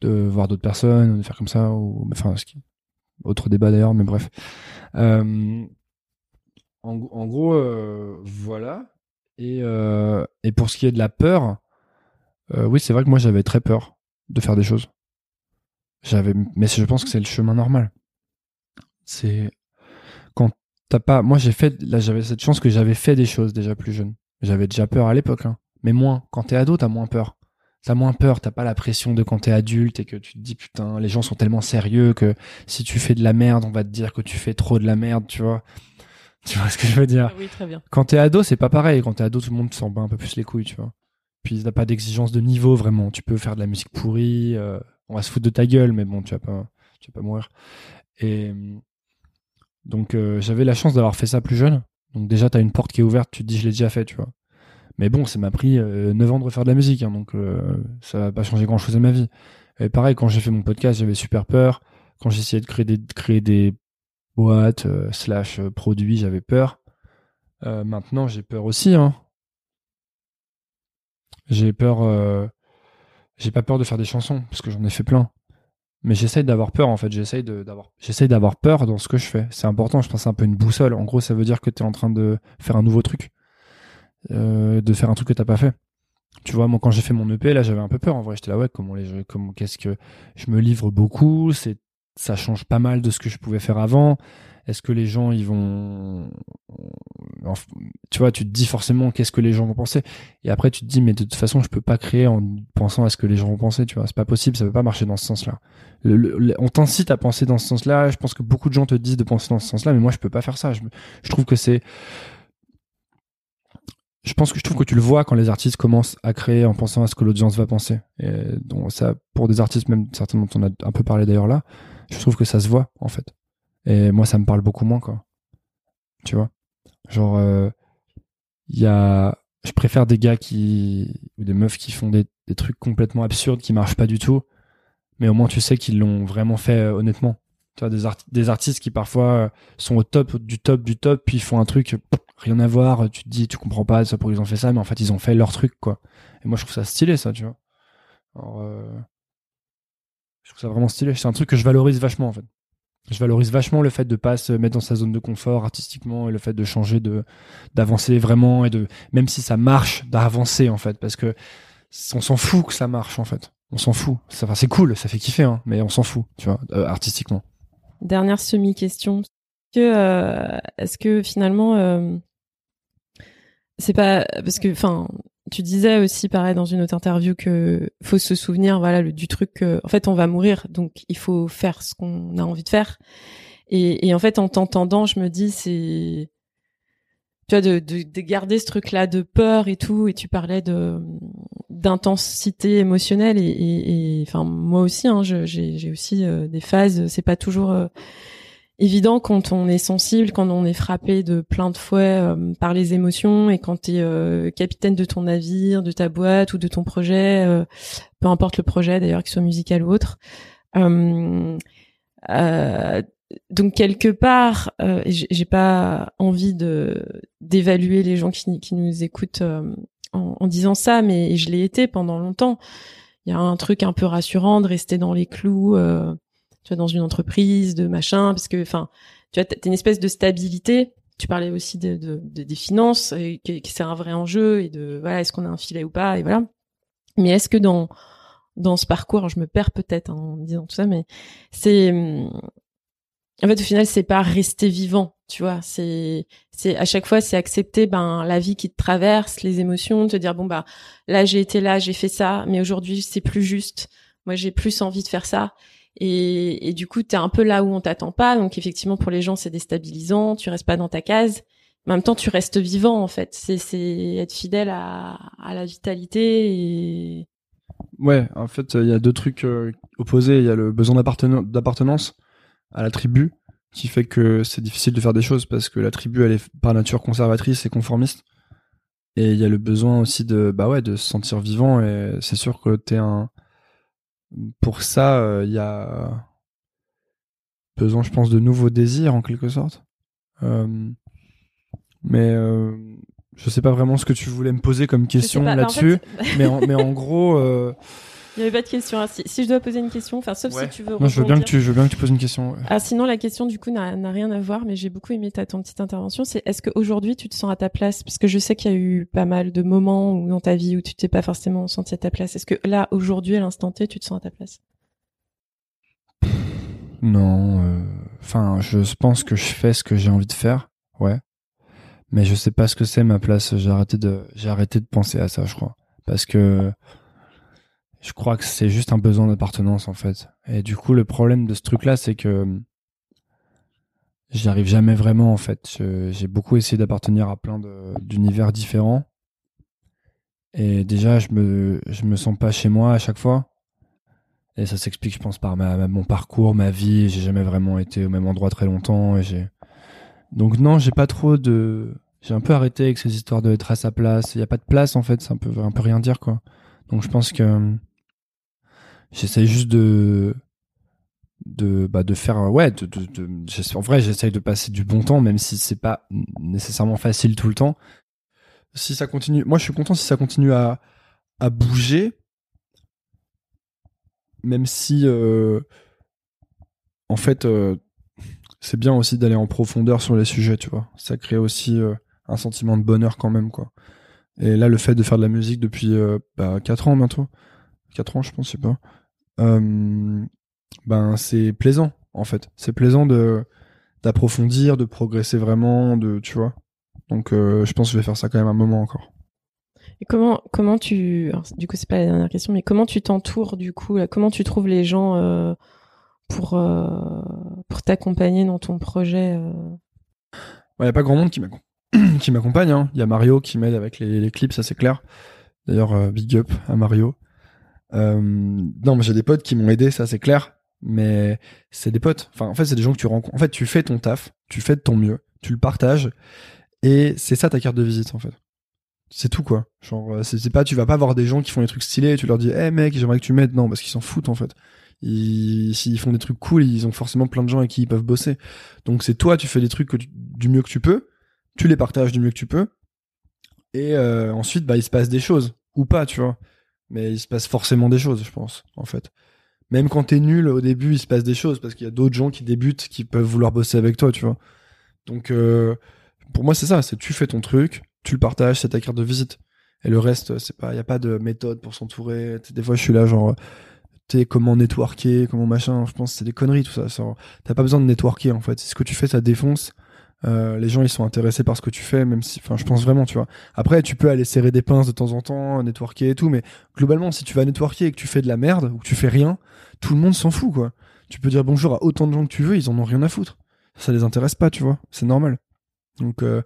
de voir d'autres personnes, de faire comme ça ou enfin ce qui autre débat d'ailleurs, mais bref. Euh, en, en gros, euh, voilà. Et, euh, et pour ce qui est de la peur, euh, oui, c'est vrai que moi j'avais très peur de faire des choses. J'avais, mais je pense que c'est le chemin normal. C'est quand t'as pas. Moi, j'ai fait. Là, j'avais cette chance que j'avais fait des choses déjà plus jeune. J'avais déjà peur à l'époque, hein. mais moins. Quand t'es ado, t'as moins peur. T'as moins peur. T'as pas la pression de quand t'es adulte et que tu te dis putain, les gens sont tellement sérieux que si tu fais de la merde, on va te dire que tu fais trop de la merde, tu vois. Tu vois ce que je veux dire? Oui très bien quand t'es ado, c'est pas pareil. Quand t'es ado, tout le monde s'en bat un peu plus les couilles, tu vois. Puis t'as pas d'exigence de niveau vraiment. Tu peux faire de la musique pourrie, euh, on va se foutre de ta gueule, mais bon, tu vas pas, tu vas pas mourir. Et euh, donc euh, j'avais la chance d'avoir fait ça plus jeune. Donc déjà t'as une porte qui est ouverte, tu te dis je l'ai déjà fait, tu vois. Mais bon, ça m'a pris euh, 9 ans de refaire de la musique, hein, donc ça va pas changer grand chose à ma vie. Et pareil, quand j'ai fait mon podcast, j'avais super peur. Quand j'essayais de créer des, de créer des boîtes slash produits, j'avais peur. Maintenant, j'ai peur aussi. Hein. J'ai peur. euh, J'ai pas peur de faire des chansons parce que j'en ai fait plein. Mais j'essaye d'avoir peur en fait. J'essaye d'avoir. Peur dans ce que je fais. C'est important. Je pense c'est un peu une boussole. En gros, ça veut dire que tu es en train de faire un nouveau truc, Euh, de faire un truc que t'as pas fait. Tu vois, moi quand j'ai fait mon EP, là, j'avais un peu peur. En vrai, j'étais là ouais. Comment les, comment qu'est-ce que je me livre beaucoup? Ça change pas mal de ce que je pouvais faire avant. Est-ce que les gens ils vont tu vois tu te dis forcément qu'est-ce que les gens vont penser. Et après tu te dis mais de toute façon je peux pas créer en pensant à ce que les gens vont penser tu vois. C'est pas possible ça peut pas marcher dans ce sens-là. On t'incite à penser dans ce sens-là. Je pense que beaucoup de gens te disent de penser dans ce sens-là mais moi je peux pas faire ça. Je trouve que c'est je pense que je trouve que tu le vois quand les artistes commencent à créer en pensant à ce que l'audience va penser. Et donc ça pour des artistes même certains dont on a un peu parlé d'ailleurs là je trouve que ça se voit en fait et moi ça me parle beaucoup moins quoi. Tu vois? Genre euh, il y a je préfère des gars qui ou des meufs qui font des, des trucs complètement absurdes qui marchent pas du tout mais au moins tu sais qu'ils l'ont vraiment fait euh, honnêtement. Tu vois des, art- des artistes qui parfois euh, sont au top du top du top puis ils font un truc rien à voir tu te dis tu comprends pas ça pourquoi ils ont fait ça mais en fait ils ont fait leur truc quoi. Et moi je trouve ça stylé ça tu vois. Euh, je trouve ça vraiment stylé. C'est un truc que je valorise vachement en fait je valorise vachement le fait de pas se mettre dans sa zone de confort artistiquement et le fait de changer de d'avancer vraiment et de même si ça marche d'avancer en fait. Parce que on s'en fout que ça marche en fait. On s'en fout. Enfin, c'est cool ça fait kiffer hein, mais on s'en fout tu vois euh, artistiquement. Dernière semi-question. Que, euh, est-ce que finalement, euh, c'est pas parce que, enfin, tu disais aussi, pareil, dans une autre interview que faut se souvenir, voilà, du truc. en fait, on va mourir, donc il faut faire ce qu'on a envie de faire. Et, en fait, en t'entendant, je me dis, c'est, tu vois, de, de, de garder ce truc-là de peur et tout. Et tu parlais de d'intensité émotionnelle et, enfin moi aussi, hein, j'ai aussi euh, des phases. C'est pas toujours euh, évident quand on est sensible, quand on est frappé de plein de fouets euh, par les émotions et quand tu es capitaine de ton navire, de ta boîte ou de ton projet, euh, peu importe le projet d'ailleurs, qu'il soit musical ou autre. Euh, euh, donc quelque part, euh, j'ai pas envie d'évaluer les gens qui, nous écoutent euh, en, disant ça, mais je l'ai été pendant longtemps. Il y a un truc un peu rassurant de rester dans les clous, euh, tu vois, dans une entreprise, de machin, parce que, enfin, tu vois, t'as une espèce de stabilité. Tu parlais aussi de, de- de- des finances, et que, c'est un vrai enjeu et de voilà, est-ce qu'on a un filet ou pas, et voilà. Mais est-ce que dans dans ce parcours, je me perds peut-être en disant tout ça, mais c'est hum, en fait au final c'est pas rester vivant, tu vois. C'est c'est à chaque fois c'est accepter ben la vie qui te traverse, les émotions, te dire bon bah là j'ai été là, j'ai fait ça, mais aujourd'hui c'est plus juste. Moi j'ai plus envie de faire ça. Et, du coup t'es un peu là où on t'attend pas, donc effectivement pour les gens c'est déstabilisant. Tu restes pas dans ta case. Mais en même temps tu restes vivant en fait. C'est être fidèle à, la vitalité et Ouais, en fait, il y a deux trucs euh, opposés. Il y a le besoin d'appartena- d'appartenance à la tribu, qui fait que c'est difficile de faire des choses parce que la tribu, elle est par nature conservatrice et conformiste. Et il y a le besoin aussi de, bah ouais, de se sentir vivant. Et c'est sûr que t'es un. Pour ça, euh, il y a besoin, je pense, de nouveaux désirs en quelque sorte. Euh, Mais euh, je sais pas vraiment ce que tu voulais me poser comme question en là-dessus. fait, mais, en, mais en gros. euh, Il n'y avait pas de question. hein. Si, si je dois poser une question, enfin, sauf Ouais. si tu veux. Non, je veux bien que tu, je veux bien que tu poses une question. ouais. Ah, sinon, la question, du coup, n'a n'a rien à voir, mais j'ai beaucoup aimé ta ton petite intervention. C'est est-ce qu'aujourd'hui, tu te sens à ta place? Parce que je sais qu'il y a eu pas mal de moments où, dans ta vie où tu t'es pas forcément senti à ta place. Est-ce que là, aujourd'hui, à l'instant T, tu te sens à ta place? Non, euh, enfin, je pense que je fais ce que j'ai envie de faire, ouais. Mais je sais pas ce que c'est ma place. J'ai arrêté de, j'ai arrêté de penser à ça, je crois, parce que je crois que c'est juste un besoin d'appartenance en fait. Et du coup, le problème de ce truc-là, c'est que j'y arrive jamais vraiment en fait. J'ai beaucoup essayé d'appartenir à plein d'univers différents. Et déjà, je me, je me sens pas chez moi à chaque fois. Et ça s'explique, je pense, par mon parcours, ma vie. J'ai jamais vraiment été au même endroit très longtemps. Et. Donc non, j'ai pas trop de... J'ai un peu arrêté avec ces histoires de être à sa place. Il y a pas de place, en fait. Ça peut un peu rien dire, quoi. Donc je pense que... J'essaye juste de... de bah de faire ouais de, de, en vrai j'essaye de passer du bon temps même si c'est pas nécessairement facile tout le temps. Si ça continue moi je suis content si ça continue à à bouger. Même si euh, en fait euh, c'est bien aussi d'aller en profondeur sur les sujets tu vois. Ça crée aussi euh, un sentiment de bonheur quand même quoi. Et là le fait de faire de la musique depuis bah, 4 ans bientôt. 4 ans je pense sais pas ben c'est plaisant en fait. C'est plaisant de d'approfondir, de progresser vraiment, de tu vois. Donc euh, je pense que je vais faire ça quand même un moment encore. Et comment comment tu du coup c'est pas la dernière question mais comment tu t'entoures du coup comment tu trouves les gens euh, pour euh, pour t'accompagner dans ton projet Il n'y a pas grand monde qui m'accompagne. Hein. Il y a Mario qui m'aide avec les, les, clips, ça c'est clair. D'ailleurs, big up à Mario. Non, mais j'ai des potes qui m'ont aidé, ça c'est clair mais c'est des potes. Enfin, en fait, c'est des gens que tu rencontres. En fait, tu fais ton taf, tu fais de ton mieux, tu le partages, et c'est ça ta carte de visite, en fait. C'est tout, quoi. Genre, euh, c'est pas, tu vas pas voir des gens qui font des trucs stylés, tu leur dis, hé hey, mec, j'aimerais que tu m'aides. Non, parce qu'ils s'en foutent, en fait. S'ils font des trucs cool, ils ont forcément plein de gens avec qui ils peuvent bosser. Donc, c'est toi, tu fais des trucs du mieux que tu peux, tu les partages du mieux que tu peux, et euh, ensuite, bah, il se passe des choses. Ou pas, tu vois. Mais il se passe forcément des choses, je pense, en fait même quand t'es nul au début, il se passe des choses parce qu'il y a d'autres gens qui débutent qui peuvent vouloir bosser avec toi, tu vois. Donc euh, pour moi c'est ça, c'est tu fais ton truc, tu le partages, c'est ta carte de visite. Et le reste, c'est pas, y a pas de méthode pour s'entourer. Des fois je suis là genre, t'es comment networker, comment machin. Je pense c'est des conneries tout ça. T'as pas besoin de networker en fait. Ce que tu fais ça défonce, euh, les gens ils sont intéressés par ce que tu fais, même si, enfin, je pense vraiment, tu vois. Après, tu peux aller serrer des pinces de temps en temps, networker et tout, mais globalement, si tu vas networker et que tu fais de la merde ou que tu fais rien, tout le monde s'en fout, quoi. Tu peux dire bonjour à autant de gens que tu veux, ils en ont rien à foutre. Ça les intéresse pas, tu vois. C'est normal. Donc, euh,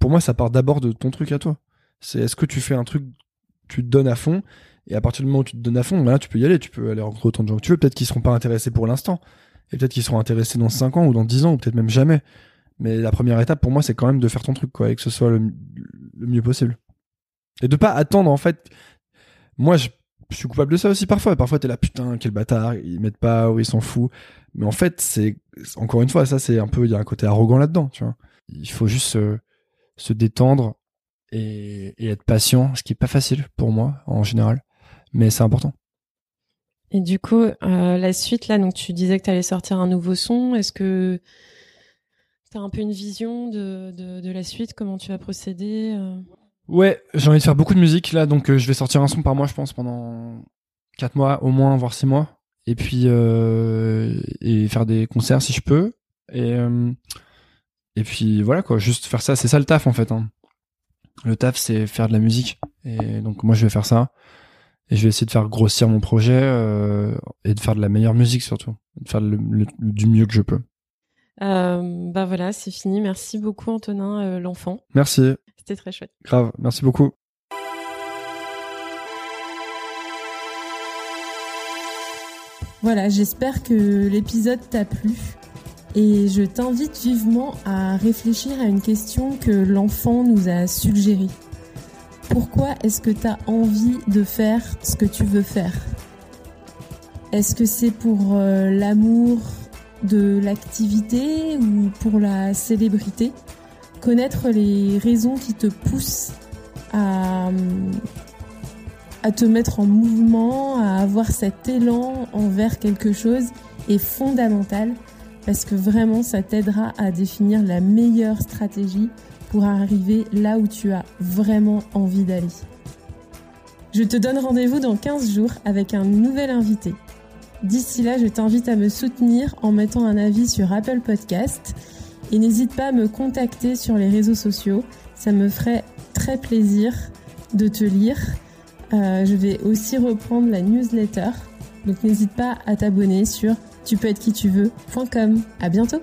pour moi, ça part d'abord de ton truc à toi. C'est est-ce que tu fais un truc, tu te donnes à fond, et à partir du moment où tu te donnes à fond, là, tu peux y aller, tu peux aller rencontrer autant de gens que tu veux. Peut-être qu'ils seront pas intéressés pour l'instant, et peut-être qu'ils seront intéressés dans 5 ans ou dans 10 ans, ou peut-être même jamais. Mais la première étape pour moi, c'est quand même de faire ton truc, quoi, et que ce soit le, mieux possible. Et de pas attendre, en fait. Moi, je, suis coupable de ça aussi parfois. Parfois, t'es là, putain, quel bâtard, ils mettent pas, ou ils s'en foutent. Mais en fait, c'est, encore une fois, ça, c'est un peu, il y a un côté arrogant là-dedans, tu vois. Il faut juste se, détendre et, et, être patient, ce qui est pas facile pour moi, en général. Mais c'est important. Et du coup, euh, la suite, là, donc tu disais que tu allais sortir un nouveau son. Est-ce que T'as un peu une vision de, de, la suite, comment tu vas procéder euh Ouais, j'ai envie de faire beaucoup de musique là, donc euh, je vais sortir un son par mois, je pense, pendant 4 mois, au moins, voire 6 mois. Et puis, euh, et faire des concerts si je peux. Et, et puis voilà quoi, juste faire ça, c'est ça le taf en fait. Hein. Le taf, c'est faire de la musique. Et donc moi, je vais faire ça. Et je vais essayer de faire grossir mon projet et de faire de la meilleure musique surtout. De faire du mieux que je peux. Euh, bah voilà, c'est fini. Merci beaucoup Antonin, euh, l'enfant. Merci. C'était très chouette. Grave, merci beaucoup. Voilà, j'espère que l'épisode t'a plu. Et je t'invite vivement à réfléchir à une question que l'enfant nous a suggérée. Pourquoi est-ce que tu as envie de faire ce que tu veux faire? Est-ce que c'est pour euh, l'amour, de l'activité ou pour la célébrité. Connaître les raisons qui te poussent à, te mettre en mouvement, à avoir cet élan envers quelque chose est fondamental parce que vraiment ça t'aidera à définir la meilleure stratégie pour arriver là où tu as vraiment envie d'aller. Je te donne rendez-vous dans 15 jours avec un nouvel invité. D'ici là, je t'invite à me soutenir en mettant un avis sur Apple Podcast et n'hésite pas à me contacter sur les réseaux sociaux. Ça me ferait très plaisir de te lire. Euh, je vais aussi reprendre la newsletter. Donc n'hésite pas à t'abonner sur tu peux. À bientôt!